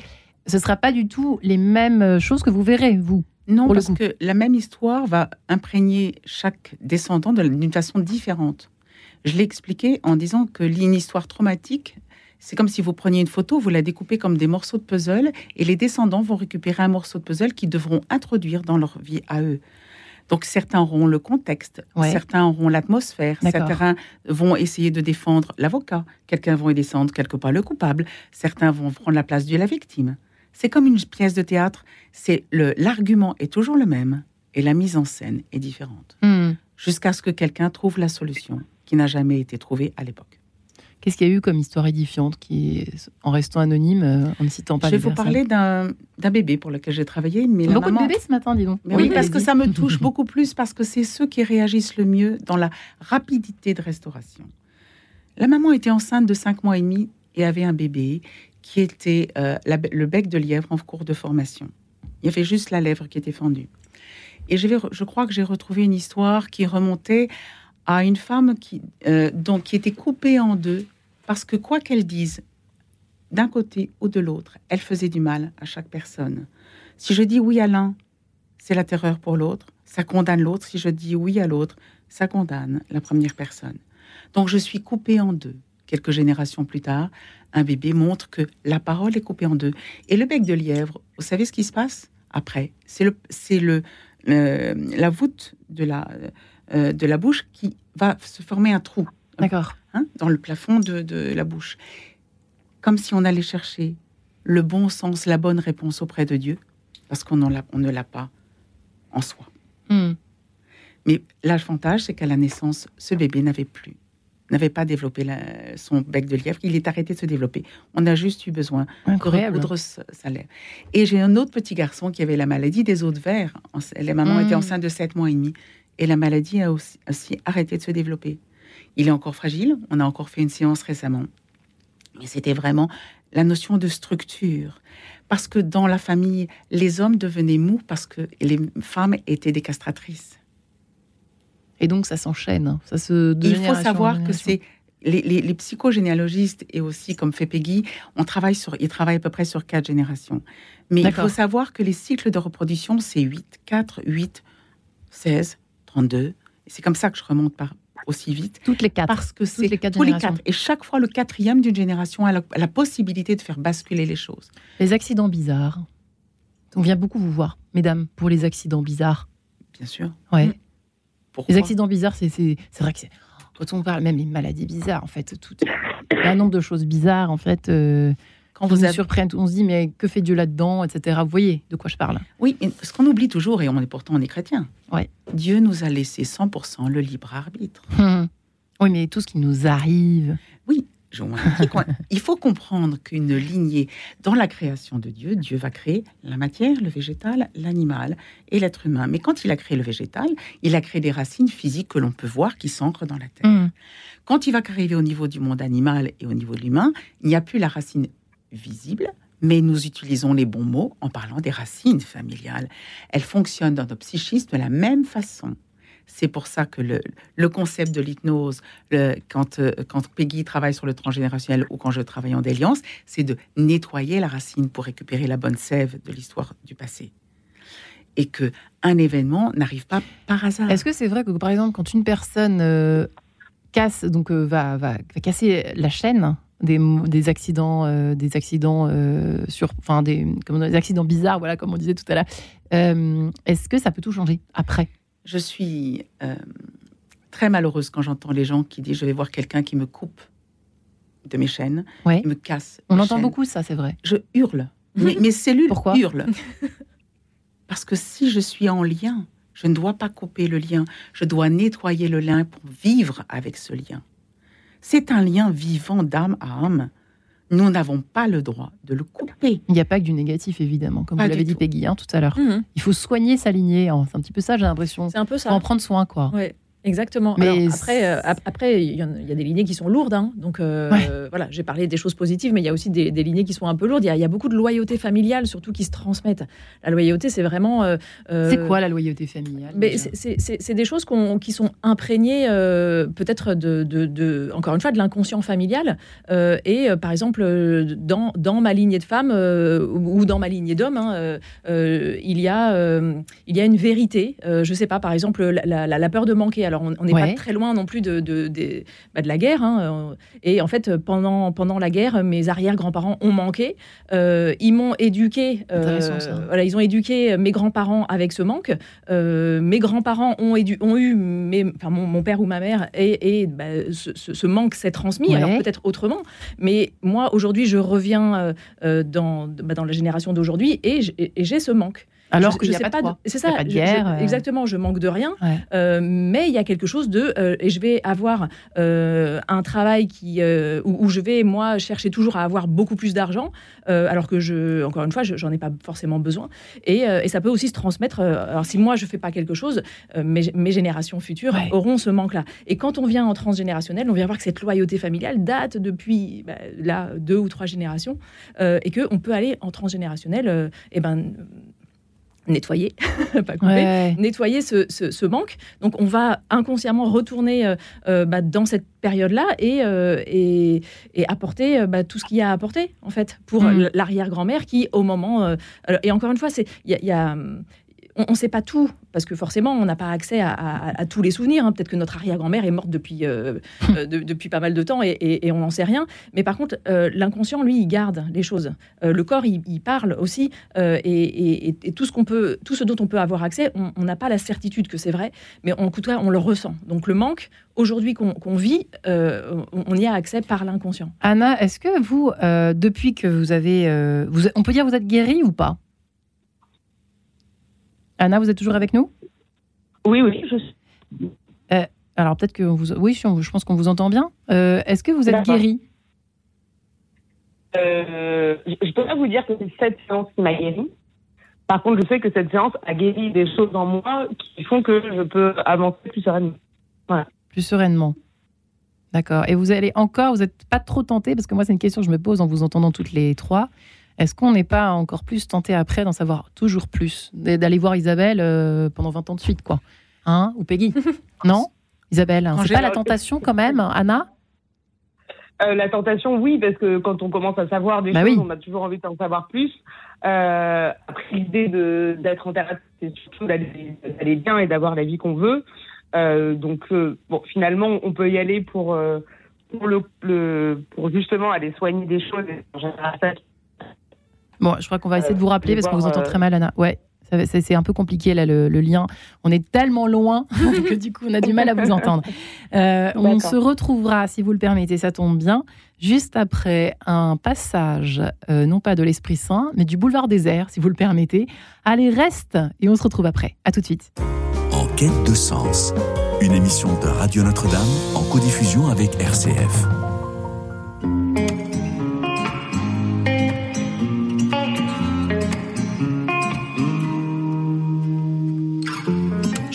ce sera pas du tout les mêmes choses que vous verrez vous. Non, parce que la même histoire va imprégner chaque descendant d'une façon différente. Je l'ai expliqué en disant que une histoire traumatique, c'est comme si vous preniez une photo, vous la découpez comme des morceaux de puzzle, et les descendants vont récupérer un morceau de puzzle qu'ils devront introduire dans leur vie à eux. Donc certains auront le contexte, certains auront l'atmosphère, certains vont essayer de défendre l'avocat, quelqu'un vont descendre quelque part le coupable, certains vont prendre la place de la victime. C'est comme une pièce de théâtre, c'est le l'argument est toujours le même et la mise en scène est différente. Hmm. Jusqu'à ce que quelqu'un trouve la solution qui n'a jamais été trouvée à l'époque. Qu'est-ce qu'il y a eu comme histoire édifiante qui, en restant anonyme, euh, en ne citant pas Je vais vous parler d'un bébé pour lequel j'ai travaillé. Mais beaucoup de bébés ce matin, dis donc. oui, parce que ça me (laughs) touche beaucoup plus, parce que c'est ceux qui réagissent le mieux dans la rapidité de restauration. La maman était enceinte de 5 mois et demi et avait un bébé qui était euh, le bec de lièvre en cours de formation. Il y avait juste la lèvre qui était fendue. Et je, crois que j'ai retrouvé une histoire qui remontait à une femme qui, euh, donc, qui était coupée en deux parce que quoi qu'elle dise, d'un côté ou de l'autre, elle faisait du mal à chaque personne. Si je dis oui à l'un, c'est la terreur pour l'autre, ça condamne l'autre. Si je dis oui à l'autre, ça condamne la première personne. Donc je suis coupée en deux quelques générations plus tard, un bébé montre que la parole est coupée en deux. Et le bec de lièvre, vous savez ce qui se passe après? C'est le, c'est le, la voûte de la, euh, de la bouche qui va se former un trou. D'accord. Hein, dans le plafond de, de, la bouche. Comme si on allait chercher le bon sens, la bonne réponse auprès de Dieu, parce qu'on on ne l'a pas en soi. Hmm. Mais l'avantage, c'est qu'à la naissance, ce bébé n'avait plus n'avait pas développé son bec de lièvre, il est arrêté de se développer. On a juste eu besoin de recoudre sa lèvre. Et j'ai un autre petit garçon qui avait la maladie des os de verre. La maman était hmm. enceinte de 7 mois et demi et la maladie a aussi, arrêté de se développer. Il est encore fragile, on a encore fait une séance récemment. Mais c'était vraiment la notion de structure. Parce que dans la famille, les hommes devenaient mous parce que les femmes étaient des castratrices. Et donc, ça s'enchaîne. Ça se Il faut savoir que c'est les, les, psychogénéalogistes et aussi comme fait Peggy, on travaille sur, ils travaillent à peu près sur quatre générations. Mais il faut savoir que les cycles de reproduction, c'est 8, 4, 8, 16, 32. C'est comme ça que je remonte par aussi vite. Toutes les quatre. Parce que c'est les quatre tous les quatre. Et chaque fois, le quatrième d'une génération a la, possibilité de faire basculer les choses. Les accidents bizarres. On vient beaucoup vous voir, mesdames, pour les accidents bizarres. Bien sûr. Ouais. Les accidents bizarres, c'est vrai que c'est. Quand on parle même des maladies bizarres, en fait, tout, il y a un nombre de choses bizarres, en fait. Euh, quand vous, vous surprennent, on se dit, mais que fait Dieu là-dedans, etc. Vous voyez de quoi je parle Oui, ce qu'on oublie toujours, et on est pourtant on est chrétien, ouais. Dieu nous a laissé 100% le libre arbitre. Hum. Oui, mais tout ce qui nous arrive. Oui, (laughs) il faut comprendre qu'une lignée, dans la création de Dieu, Dieu va créer la matière, le végétal, l'animal et l'être humain. Mais quand il a créé le végétal, il a créé des racines physiques que l'on peut voir qui s'ancrent dans la terre. Mmh. Quand il va arriver au niveau du monde animal et au niveau de l'humain, il n'y a plus la racine visible, mais nous utilisons les bons mots en parlant des racines familiales. Elles fonctionnent dans nos psychismes de la même façon. C'est pour ça que le, concept de l'hypnose, quand, euh, quand Peggy travaille sur le transgénérationnel ou quand je travaille en déliance, c'est de nettoyer la racine pour récupérer la bonne sève de l'histoire du passé. Et que un événement n'arrive pas par hasard. Est-ce que c'est vrai que, par exemple, quand une personne euh, casse, donc euh, va, va, casser la chaîne des, accidents, des accidents sur, enfin des, des accidents bizarres, voilà, comme on disait tout à l'heure. Est-ce que ça peut tout changer après? Je suis euh, très malheureuse quand j'entends les gens qui disent je vais voir quelqu'un qui me coupe de mes chaînes, qui me casse. On entend beaucoup ça, c'est vrai. Je hurle. (laughs) mes, cellules hurlent. (laughs) Parce que si je suis en lien, je ne dois pas couper le lien. Je dois nettoyer le lien pour vivre avec ce lien. C'est un lien vivant d'âme à âme nous n'avons pas le droit de le couper. Il n'y a pas que du négatif, évidemment, comme vous l'avez dit, Peggy, hein, tout à l'heure. Mhm. Il faut soigner sa lignée. C'est un petit peu ça, j'ai l'impression. C'est un peu ça. en prendre soin, quoi. Exactement. Mais après, euh, après, il y, a des lignées qui sont lourdes. Hein. Donc euh, voilà, j'ai parlé des choses positives, mais il y a aussi des, lignées qui sont un peu lourdes. Il y, a beaucoup de loyauté familiale, surtout qui se transmettent. La loyauté, c'est vraiment. Euh, c'est quoi la loyauté familiale C'est des choses qui sont imprégnées peut-être de, de, encore une fois, de l'inconscient familial. et par exemple, dans, dans ma lignée de femmes ou dans ma lignée d'hommes, hein, il y a il y a une vérité. je sais pas, par exemple, la, la peur de manquer. Alors on n'est pas très loin non plus de, de, bah, la guerre. Hein. Et en fait, pendant, pendant la guerre, mes arrière-grands-parents ont manqué. Euh, ils m'ont éduqué. Euh, voilà, ils ont éduqué mes grands-parents avec ce manque. Euh, mes grands-parents ont, ont eu mes, enfin, mon, père ou ma mère et, bah, ce, manque s'est transmis. Alors peut-être autrement. Mais moi, aujourd'hui, je reviens dans, bah, dans la génération d'aujourd'hui et j'ai ce manque. Alors je, sais pas, c'est ça, guerre, euh. exactement. Je manque de rien, euh, mais il y a quelque chose de euh, et je vais avoir un travail qui où, je vais moi chercher toujours à avoir beaucoup plus d'argent, alors que je, encore une fois, j'en ai pas forcément besoin. Et, ça peut aussi se transmettre. alors si moi je fais pas quelque chose, mes, mes, générations futures auront ce manque-là. Et quand on vient en transgénérationnel, on vient voir que cette loyauté familiale date depuis bah, là deux ou trois générations, et que on peut aller en transgénérationnel, et ben nettoyer, (laughs) pas couper, nettoyer ce, ce, manque. Donc on va inconsciemment retourner euh, euh, bah, dans cette période-là et, euh, et, apporter bah, tout ce qu'il y a à apporter en fait pour mm. l'arrière-grand-mère qui au moment et encore une fois c'est il y a, on ne sait pas tout, parce que forcément, on n'a pas accès à, tous les souvenirs. Hein. Peut-être que notre arrière-grand-mère est morte depuis, euh, euh, depuis pas mal de temps et, on n'en sait rien. Mais par contre, euh, l'inconscient, lui, il garde les choses. le corps, il, parle aussi. Et, tout, ce qu'on peut, tout ce dont on peut avoir accès, on n'a pas la certitude que c'est vrai, mais en tout cas, on le ressent. Donc le manque, aujourd'hui qu'on vit, on, y a accès par l'inconscient. Anna, est-ce que vous, depuis que vous avez... Vous, on peut dire que vous êtes guérie ou pas? Anna, vous êtes toujours avec nous? Oui, oui, je suis. Euh, alors peut-être que vous, oui, je pense qu'on vous entend bien. Euh, est-ce que vous êtes guérie euh, Je peux pas vous dire que c'est cette séance qui m'a guérie. Par contre, je sais que cette séance a guéri des choses en moi qui font que je peux avancer plus sereinement. Voilà. Plus sereinement. D'accord. Et vous allez encore, vous n'êtes pas trop tenté, parce que moi, c'est une question que je me pose en vous entendant toutes les trois. Est-ce qu'on n'est pas encore plus tenté après d'en savoir toujours plus D'aller voir Isabelle euh, pendant 20 ans de suite, quoi? Hein? Ou Peggy? (laughs) Non? Isabelle, c'est pas la tentation quand même, Anna? Euh, la tentation, oui, parce que quand on commence à savoir des bah choses, on a toujours envie d'en savoir plus. Euh, après, l'idée d'être en thérapie, c'est surtout d'aller bien et d'avoir la vie qu'on veut. donc, bon, finalement, on peut y aller pour, pour, le, pour justement aller soigner des choses. Bon, je crois qu'on va essayer de vous rappeler parce qu'on vous entend très mal, Anna. Ouais, c'est un peu compliqué là le, lien. On est tellement loin (laughs) que du coup on a du mal à vous entendre. Euh, on se retrouvera, si vous le permettez, ça tombe bien, juste après un passage, euh, non pas de l'Esprit Saint, mais du boulevard désert, si vous le permettez. Allez, reste et on se retrouve après. À tout de suite. En quête de sens, une émission de Radio Notre-Dame en codiffusion avec RCF.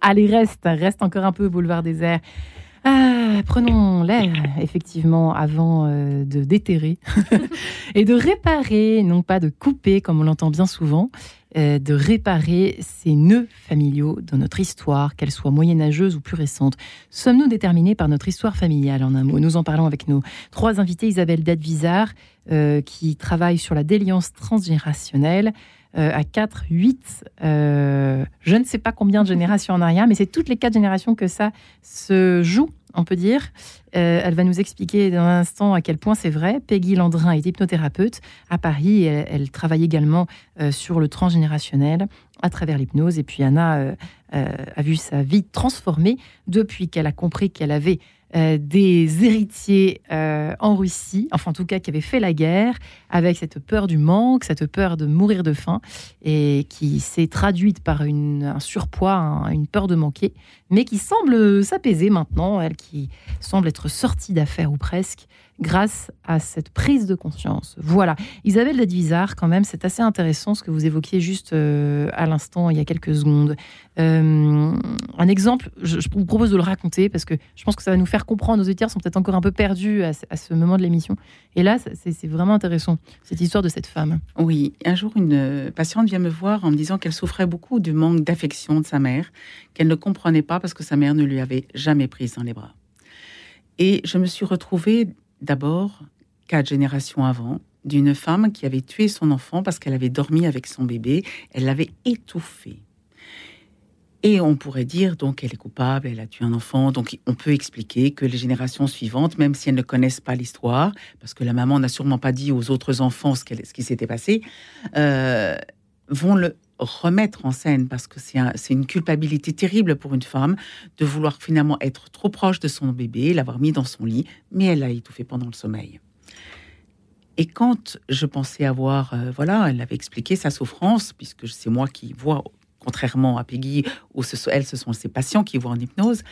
Allez, reste, reste encore un peu, boulevard désert. Ah, prenons l'air, effectivement, avant euh, de déterrer (laughs) et de réparer, non pas de couper, comme on l'entend bien souvent, euh, de réparer ces nœuds familiaux dans notre histoire, qu'elle soit moyenâgeuse ou plus récente. Sommes-nous déterminés par notre histoire familiale, en un mot? Nous en parlons avec nos trois invités, Isabelle Dadvizard, euh, qui travaille sur la déliance transgénérationnelle, euh, à 4, 8, je ne sais pas combien de générations en arrière, mais c'est toutes les quatre générations que ça se joue on peut dire. Euh, elle va nous expliquer dans un instant à quel point c'est vrai. Peggy Landrin est hypnothérapeute à Paris. elle, travaille également euh, sur le transgénérationnel à travers l'hypnose. Et puis Anna euh, a vu sa vie transformée depuis qu'elle a compris qu'elle avait euh, des héritiers euh, en Russie, enfin en tout cas qui avaient fait la guerre, avec cette peur du manque, cette peur de mourir de faim, et qui s'est traduite par un surpoids, une peur de manquer, mais qui semble s'apaiser maintenant, elle qui semble être sortie d'affaires ou presque, grâce à cette prise de conscience. Voilà. Isabelle Ladvizard, quand même, c'est assez intéressant ce que vous évoquiez juste euh, à l'instant, il y a quelques secondes. Euh, un exemple, je, vous propose de le raconter parce que je pense que ça va nous faire comprendre. Nos auditeurs sont peut-être encore un peu perdus à, ce moment de l'émission. Et là, c'est vraiment intéressant, cette histoire de cette femme. Oui, un jour, une patiente vient me voir en me disant qu'elle souffrait beaucoup du manque d'affection de sa mère, qu'elle ne comprenait pas parce que sa mère ne lui avait jamais prise dans les bras. Et je me suis retrouvée d'abord, quatre générations avant, d'une femme qui avait tué son enfant parce qu'elle avait dormi avec son bébé, elle l'avait étouffé. Et on pourrait dire, donc, elle est coupable, elle a tué un enfant. Donc, on peut expliquer que les générations suivantes, même si elles ne connaissent pas l'histoire, parce que la maman n'a sûrement pas dit aux autres enfants ce, qui s'était passé, euh, vont le remettre en scène, parce que c'est une culpabilité terrible pour une femme de vouloir finalement être trop proche de son bébé, l'avoir mis dans son lit, mais elle l'a étouffé pendant le sommeil. Et quand je pensais avoir, euh, voilà, elle avait expliqué sa souffrance, puisque c'est moi qui vois, contrairement à Peggy, elle, ce sont ses patients qui voient en hypnose,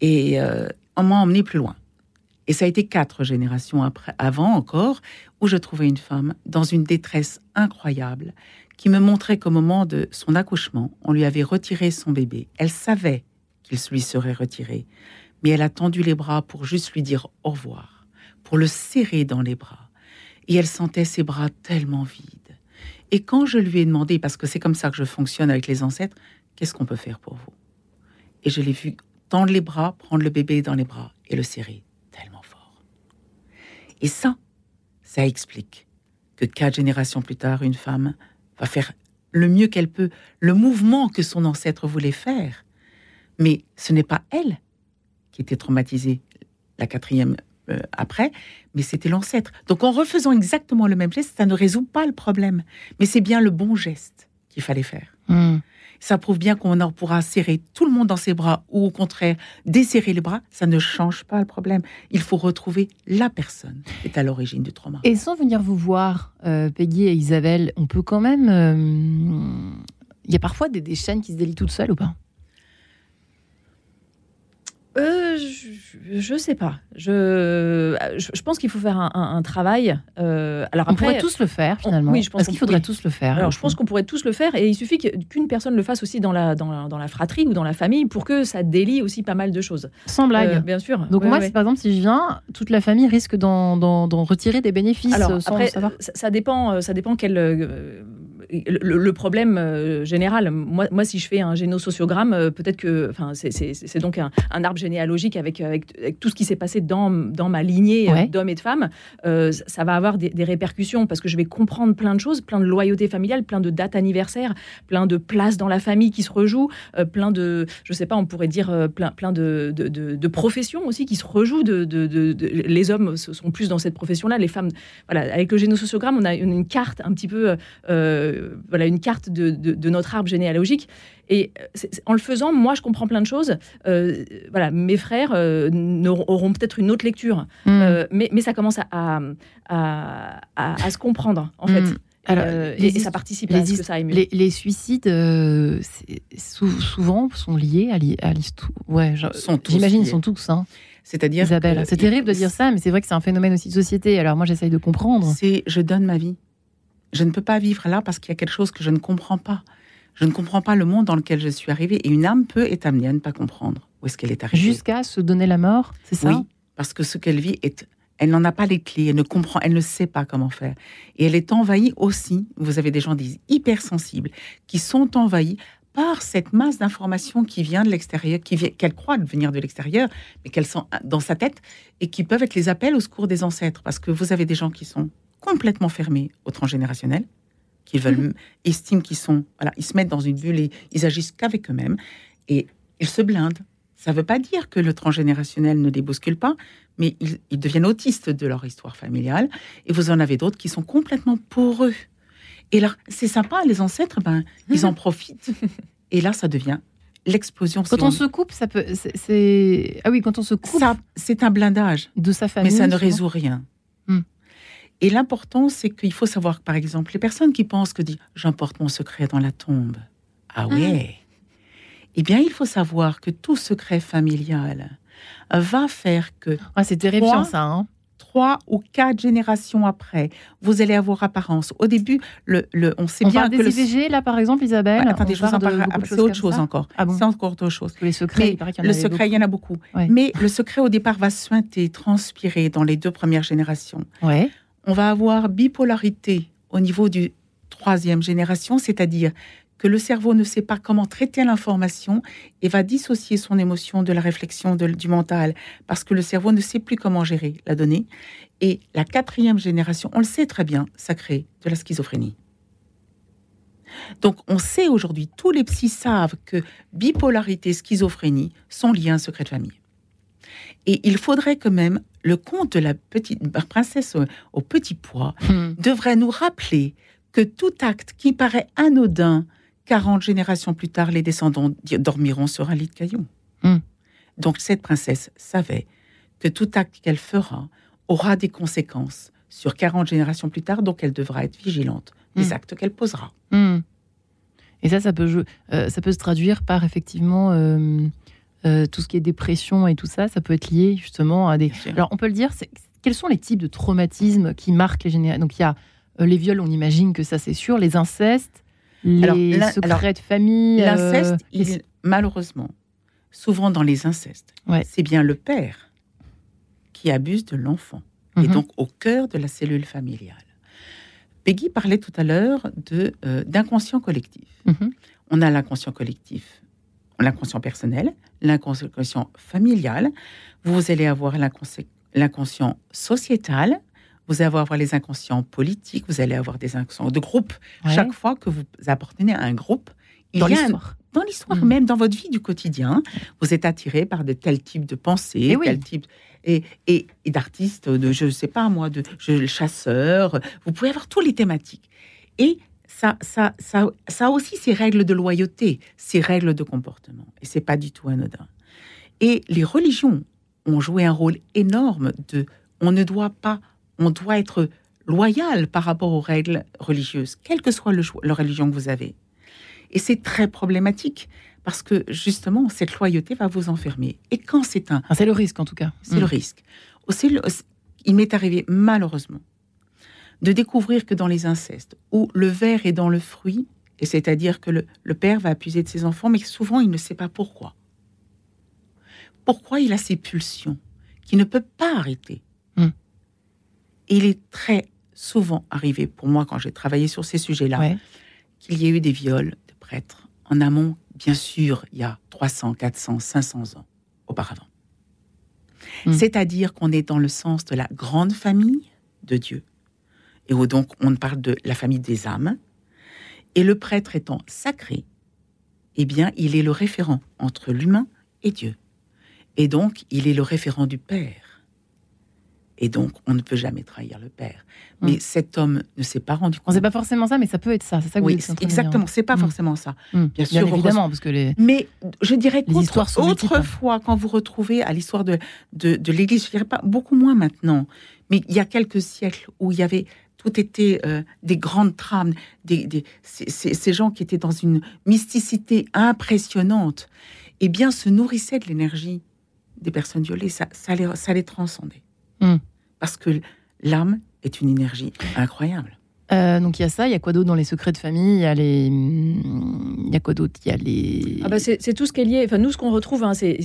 et euh, on m'a emmené plus loin. Et ça a été quatre générations après, avant encore, où je trouvais une femme dans une détresse incroyable, qui me montrait qu'au moment de son accouchement, on lui avait retiré son bébé. Elle savait qu'il lui serait retiré, mais elle a tendu les bras pour juste lui dire au revoir, pour le serrer dans les bras. Et elle sentait ses bras tellement vides. Et quand je lui ai demandé, parce que c'est comme ça que je fonctionne avec les ancêtres, qu'est-ce qu'on peut faire pour vous? Et je l'ai vu tendre les bras, prendre le bébé dans les bras et le serrer tellement fort. Et ça, ça explique que quatre générations plus tard, une femme va faire le mieux qu'elle peut, le mouvement que son ancêtre voulait faire. Mais ce n'est pas elle qui était traumatisée la quatrième euh, après, mais c'était l'ancêtre. Donc en refaisant exactement le même geste, ça ne résout pas le problème. Mais c'est bien le bon geste qu'il fallait faire. Hmm ça prouve bien qu'on pourra serrer tout le monde dans ses bras ou au contraire desserrer les bras, ça ne change pas le problème. Il faut retrouver la personne qui est à l'origine du trauma. Et sans venir vous voir, euh, Peggy et Isabelle, on peut quand même... Euh, il y a parfois des, des chaînes qui se délient toutes seules ou pas? Euh, je, ne sais pas. Je, je, pense qu'il faut faire un, travail. Euh, alors on pourrait tous le faire finalement. oui, je pense qu'il faudrait tous le faire. Alors je pense qu'on pourrait tous le faire et il suffit qu'une personne le fasse aussi dans la, dans la, dans, la, fratrie ou dans la famille pour que ça délie aussi pas mal de choses. Sans blague. Euh, bien sûr. Donc moi, par exemple, si je viens, toute la famille risque d'en retirer des bénéfices. Alors après, savoir. Ça, dépend, ça dépend quel le, problème euh, général, moi, moi, si je fais un génosociogramme, euh, peut-être que, enfin, c'est donc un, arbre généalogique avec, avec, tout ce qui s'est passé dans, dans ma lignée euh, d'hommes et de femmes, ça va avoir des, répercussions parce que je vais comprendre plein de choses, plein de loyauté familiale, plein de dates anniversaires, plein de places dans la famille qui se rejouent, plein de, je sais pas, on pourrait dire plein, plein de, de, de, professions aussi qui se rejouent. De, les hommes sont plus dans cette profession-là, les femmes, voilà, avec le génosociogramme, on a une, carte un petit peu voilà, une carte de, notre arbre généalogique. Et euh, en le faisant, moi, je comprends plein de choses. Euh, voilà, mes frères euh, auront peut-être une autre lecture, hmm. mais, mais, ça commence à, à, à, se comprendre, en fait. Hmm. et, ça participe à ce que ça Les, les suicides, souvent, sont liés à l'histoire. Ouais, j'imagine, ils sont tous. Hein. C'est-à-dire. Isabelle, c'est terrible de dire ça, mais c'est vrai que c'est un phénomène aussi de société. Alors moi, j'essaye de comprendre. C'est je donne ma vie. Je ne peux pas vivre là parce qu'il y a quelque chose que je ne comprends pas. Je ne comprends pas le monde dans lequel je suis arrivée. Et une âme peut être amenée à ne pas comprendre où est-ce qu'elle est arrivée. Jusqu'à se donner la mort, c'est ça? Oui, parce que ce qu'elle vit est elle n'en a pas les clés, elle ne comprend, elle ne sait pas comment faire. Et elle est envahie aussi, vous avez des gens des hypersensibles qui sont envahis par cette masse d'informations qui vient de l'extérieur, qu'elle croit venir de l'extérieur, mais qu'elle sent dans sa tête et qui peuvent être les appels au secours des ancêtres. Parce que vous avez des gens qui sont complètement fermés au transgénérationnel, qui veulent, mhm. estiment qu'ils sont, voilà, ils se mettent dans une bulle et ils agissent qu'avec eux-mêmes et ils se blindent. Ça ne veut pas dire que le transgénérationnel ne les bouscule pas, mais ils, deviennent autistes de leur histoire familiale. Et vous en avez d'autres qui sont complètement pour eux. Et là, c'est sympa, les ancêtres, ben, ils en (laughs) profitent. Et là, ça devient l'explosion. Quand on, se coupe, ça peut. C'est ah oui, quand on se coupe. c'est un blindage de sa famille. Mais ça ne résout rien. Hmm. Et l'important, c'est qu'il faut savoir, par exemple, les personnes qui pensent que dit j'emporte mon secret dans la tombe. Ah ouais. Eh bien, il faut savoir que tout secret familial va faire que. Ah, c'est terrifiant ça. Hein trois ou quatre générations après, vous allez avoir apparence. Au début, le, le on sait on bien parle que des IVG, là, par exemple, Isabelle? attendez, je vous en parle. C'est autre chose encore. Ah c'est encore autre chose. Les secrets, il paraît y en Le secret, il y en a beaucoup. Mais le secret, au départ, va suinter, transpirer dans les deux premières générations. Ouais on va avoir bipolarité au niveau du troisième génération, c'est-à-dire que le cerveau ne sait pas comment traiter l'information et va dissocier son émotion de la réflexion du mental parce que le cerveau ne sait plus comment gérer la donnée. Et la quatrième génération, on le sait très bien, ça crée de la schizophrénie. Donc on sait aujourd'hui, tous les psys savent que bipolarité, schizophrénie sont liés à un secret de famille. Et il faudrait quand même, le conte de la petite princesse au, petit pois hmm. devrait nous rappeler que tout acte qui paraît anodin, 40 générations plus tard, les descendants dormiront sur un lit de cailloux. Hmm. Donc cette princesse savait que tout acte qu'elle fera aura des conséquences sur 40 générations plus tard, donc elle devra être vigilante des hmm. actes qu'elle posera. Et ça, ça peut, euh, ça peut se traduire par effectivement euh, euh, tout ce qui est dépression et tout ça. Ça peut être lié justement à des. Alors on peut le dire, quels sont les types de traumatismes qui marquent les générations Donc il y a les viols, on imagine que ça c'est sûr, les incestes, les secrets de famille. L'inceste, malheureusement, souvent dans les incestes, c'est bien le père qui abuse de l'enfant, et mhm. donc au cœur de la cellule familiale. Peggy parlait tout à l'heure de euh, d'inconscient collectif. Mhm. On a l'inconscient collectif, l'inconscient personnel, l'inconscient familial. Vous allez avoir l'inconscient sociétal. Vous allez avoir les inconscients politiques. Vous allez avoir des inconscients de groupe. Chaque fois que vous appartenez à un groupe, il dans l'histoire. Dans l'histoire, mhm. même dans votre vie du quotidien, vous êtes attiré par de tels types de pensées, eh tel type et, et, d'artistes, de je ne sais pas moi, de je, chasseurs. Vous pouvez avoir tous les thématiques. Et ça, ça, ça, ça a aussi ses règles de loyauté, ses règles de comportement. Et c'est pas du tout anodin. Et les religions ont joué un rôle énorme de. On ne doit pas. On doit être loyal par rapport aux règles religieuses, quelle que soit le, la religion que vous avez. Et c'est très problématique parce que justement, cette loyauté va vous enfermer. Et quand c'est un... Ah, c'est le risque en tout cas. C'est le mm. risque. Il m'est arrivé malheureusement de découvrir que dans les incestes, où le verre est dans le fruit, et c'est-à-dire que le, père va abuser de ses enfants, mais souvent il ne sait pas pourquoi. Pourquoi il a ces pulsions qui ne peut pas arrêter? Mm. Et il est très souvent arrivé, pour moi, quand j'ai travaillé sur ces sujets-là, qu'il y ait eu des viols de prêtres en amont bien sûr, il y a 300, 400, 500 ans auparavant. Hmm. C'est-à-dire qu'on est dans le sens de la grande famille de Dieu, et où donc on parle de la famille des âmes, et le prêtre étant sacré, eh bien, il est le référent entre l'humain et Dieu. Et donc, il est le référent du Père. Et donc, on ne peut jamais trahir le père. Mais mm. cet homme ne s'est pas rendu compte. C'est pas forcément ça, mais ça peut être ça. C'est ça que oui, exactement. C'est pas mm. forcément ça. Mm. Bien sûr, évidemment, parce que les. Mais je dirais qu'autrefois, quand vous retrouvez à l'histoire de, de, l'Église, je dirais pas beaucoup moins maintenant, mais il y a quelques siècles où il y avait tout était euh, des grandes trames, des, des ces, gens qui étaient dans une mysticité impressionnante, eh bien, se nourrissaient de l'énergie des personnes violées. Ça, ça, les, ça les transcendait. Hmm. Parce que l'âme est une énergie incroyable. Euh, donc il y a ça, il y a quoi d'autre dans les secrets de famille Il y a les, il y a quoi d'autre? Il y a les. Ah bah c'est tout ce qui est lié. Enfin nous ce qu'on retrouve, hein, c'est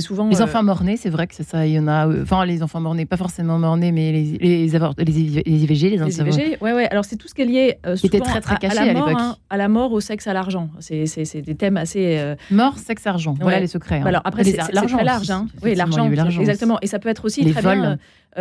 souvent les euh, enfants morts-nés. C'est vrai que c'est ça. Il y en a. Euh, enfin les enfants morts-nés, pas forcément morts-nés, mais les les, les, les IVG, les, les IVG. Ouais ouais. Alors c'est tout ce qui est lié. qui était très très caché à, la mort, hein, à la mort, au sexe, à l'argent. C'est des thèmes assez. Mort, sexe, argent. Voilà les secrets. Hein. alors après c'est très large. Hein. Oui l'argent. Exactement. Et ça peut être aussi très bien,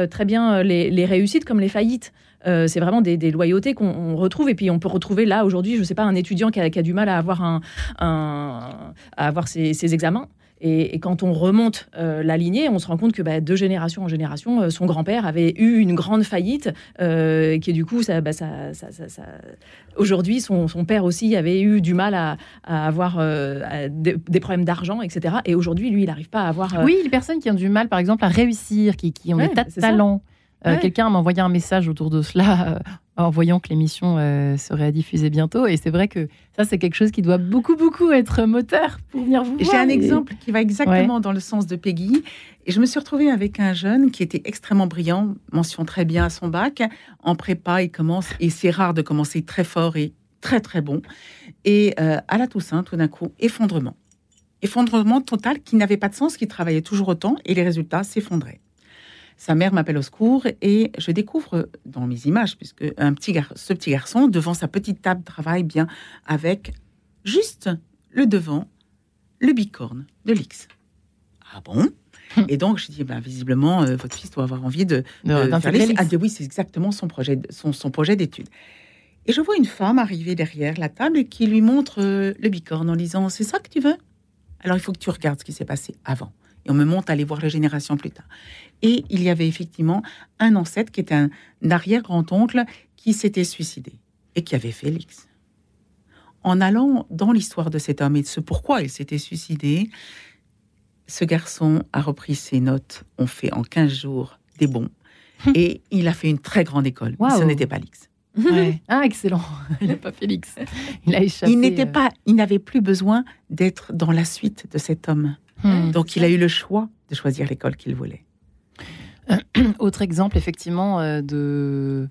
très bien les réussites comme les faillites. Euh, c'est vraiment des, loyautés qu'on retrouve. Et puis on peut retrouver là aujourd'hui, je ne sais pas, un étudiant qui a, du mal à avoir, un, à avoir ses, examens. Et, quand on remonte euh, la lignée, on se rend compte que bah, de génération en génération, euh, son grand-père avait eu une grande faillite, qui du coup, ça, bah, aujourd'hui, son, père aussi avait eu du mal à, avoir des, problèmes d'argent, etc. Et aujourd'hui, lui, il n'arrive pas à avoir. Oui, les personnes qui ont du mal, par exemple, à réussir, qui, ont des tas de talents. Euh, quelqu'un m'a envoyé un message autour de cela euh, en voyant que l'émission euh, serait diffusée bientôt. Et c'est vrai que ça, c'est quelque chose qui doit beaucoup, beaucoup être moteur pour venir vous voir. J'ai un exemple qui va exactement dans le sens de Peggy. Et je me suis retrouvée avec un jeune qui était extrêmement brillant, mention très bien à son bac. En prépa, il commence, et c'est rare de commencer très fort et très, très bon. Et à la Toussaint, tout d'un coup, effondrement. Effondrement total qui n'avait pas de sens, qui travaillait toujours autant et les résultats s'effondraient. Sa mère m'appelle au secours et je découvre dans mes images, puisque un petit ce petit garçon, devant sa petite table travaille bien avec juste le devant, le bicorne de l'X. Ah bon? (laughs) Et donc, je dis, ben, visiblement, euh, votre fils doit avoir envie de, faire les... Ah oui, c'est exactement son projet, son, son projet d'étude. Et je vois une femme arriver derrière la table et qui lui montre euh, le bicorne en disant, c'est ça que tu veux? Alors, il faut que tu regardes ce qui s'est passé avant. Et on me monte à aller voir les générations plus tard. Et il y avait effectivement un ancêtre qui était un arrière-grand-oncle qui s'était suicidé. et qui avait Félix. En allant dans l'histoire de cet homme et de ce pourquoi il s'était suicidé, ce garçon a repris ses notes, on fait en 15 jours des bons, (laughs) et il a fait une très grande école. Ce n'était pas Lix. (laughs) Ah, excellent. Il n'a pas (laughs) Félix. Il a échappé. Il n'était euh. pas, il n'avait plus besoin d'être dans la suite de cet homme. Hmm. Donc, il a eu le choix de choisir l'école qu'il voulait. (clears throat) Autre exemple, effectivement, euh, de,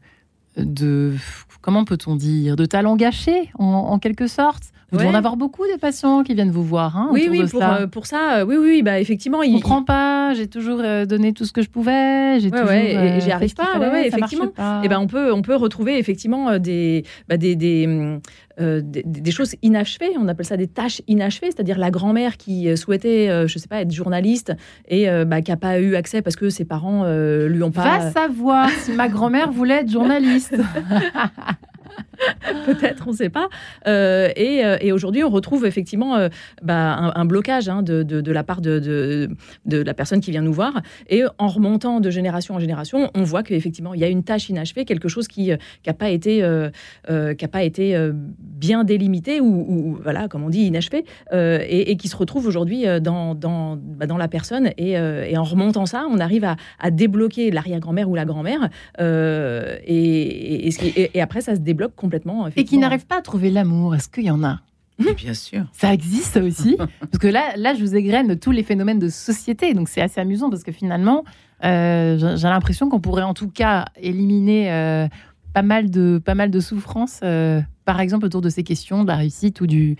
de comment peut-on dire, de talent gâché, en quelque sorte. Vous devez en avoir beaucoup des patients qui viennent vous voir. Hein, oui, oui, pour, euh, pour, ça, euh, oui, oui, bah effectivement. Il comprend pas. J'ai toujours euh, donné tout ce que je pouvais. J'ai toujours. et j'y arrive pas. ouais, effectivement. Et eh ben on peut, on peut retrouver effectivement des, bah, des, des, des, choses inachevées. On appelle ça des tâches inachevées, c'est-à-dire la grand-mère qui souhaitait, je sais pas, être journaliste et bah, qui n'a pas eu accès parce que ses parents lui ont pas. Va savoir si ma grand-mère voulait être journaliste. (laughs) (laughs) peut-être, on ne sait pas. Euh, euh, et, aujourd'hui, on retrouve effectivement euh, bah, un, blocage hein, de, la part de, la personne qui vient nous voir. Et en remontant de génération en génération, on voit qu'effectivement, il y a une tâche inachevée, quelque chose qui n'a pas été, bien délimité ou, voilà, comme on dit, inachevé, et, qui se retrouve aujourd'hui bah, dans, la personne. Et, en remontant ça, on arrive à, débloquer l'arrière-grand-mère ou la grand-mère. et, après, ça se débloque complètement. Et qui n'arrivent pas à trouver l'amour, est-ce qu'il y en a? Bien sûr. (laughs) Ça existe aussi. (laughs) parce que là, là, je vous égrène tous les phénomènes de société. Donc c'est assez amusant parce que finalement, euh, j'ai l'impression qu'on pourrait en tout cas éliminer euh, pas mal de, pas mal de souffrances, euh, par exemple autour de ces questions de la réussite ou, du,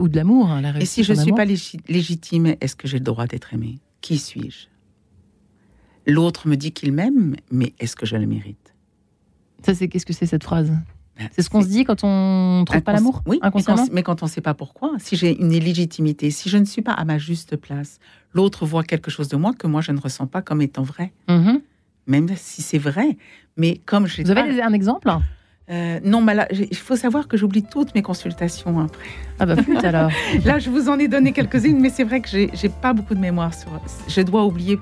ou de l'amour. Hein, Et si je ne suis pas légitime, est-ce que j'ai le droit d'être aimé Qui suis-je? L'autre me dit qu'il m'aime, mais est-ce que je le mérite? Ça, c'est qu'est-ce que c'est cette phrase? C'est ce qu'on se dit quand on ne trouve pas l'amour Oui, mais quand, on ne sait pas pourquoi. Si j'ai une illégitimité, si je ne suis pas à ma juste place, l'autre voit quelque chose de moi que moi je ne ressens pas comme étant vrai. Mm-hmm. Même si c'est vrai. Mais comme Vous avez un exemple? Euh, non, mais là, il faut savoir que j'oublie toutes mes consultations après. Ah bah plus alors. (laughs) là, je vous en ai donné quelques-unes, mais c'est vrai que j'ai pas beaucoup de mémoire sur. Je dois oublier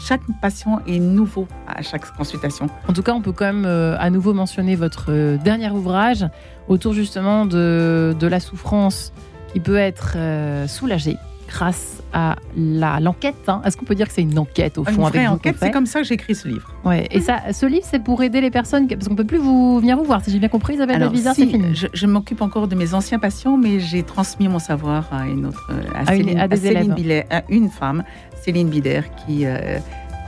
chaque patient est nouveau à chaque consultation. En tout cas, on peut quand même euh, à nouveau mentionner votre euh, dernier ouvrage autour justement de, de la souffrance qui peut être euh, soulagée grâce à l'enquête. Hein. Est-ce qu'on peut dire que c'est une enquête au fond Une vraie enquête, c'est comme ça que j'écris ce livre. Ouais. Et ça, ce livre, c'est pour aider les personnes parce qu'on peut plus vous venir vous voir. Si j'ai bien compris, Isabelle Alors, bizarre, c'est fini. Je, m'occupe encore de mes anciens patients, mais j'ai transmis mon savoir à une autre, à, Céline, à, des élèves. à une femme Céline Bider qui, euh,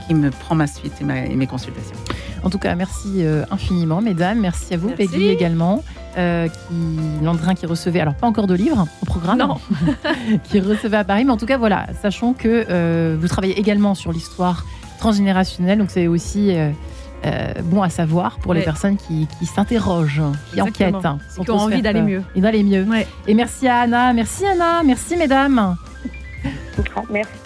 qui me prend ma suite et, mes consultations. En tout cas, merci euh, infiniment, mesdames. Merci à vous, Peggy également. Euh, qui, Landrin qui recevait, alors pas encore de livres au programme, non. (laughs) qui recevait à Paris, mais en tout cas, voilà, sachant que vous travaillez également sur l'histoire transgénérationnelle, donc c'est aussi bon à savoir pour les personnes qui, s'interrogent, qui enquêtent, qui ont envie d'aller mieux. Et d'aller mieux. Et merci à Anna, merci Anna, merci mesdames. Merci.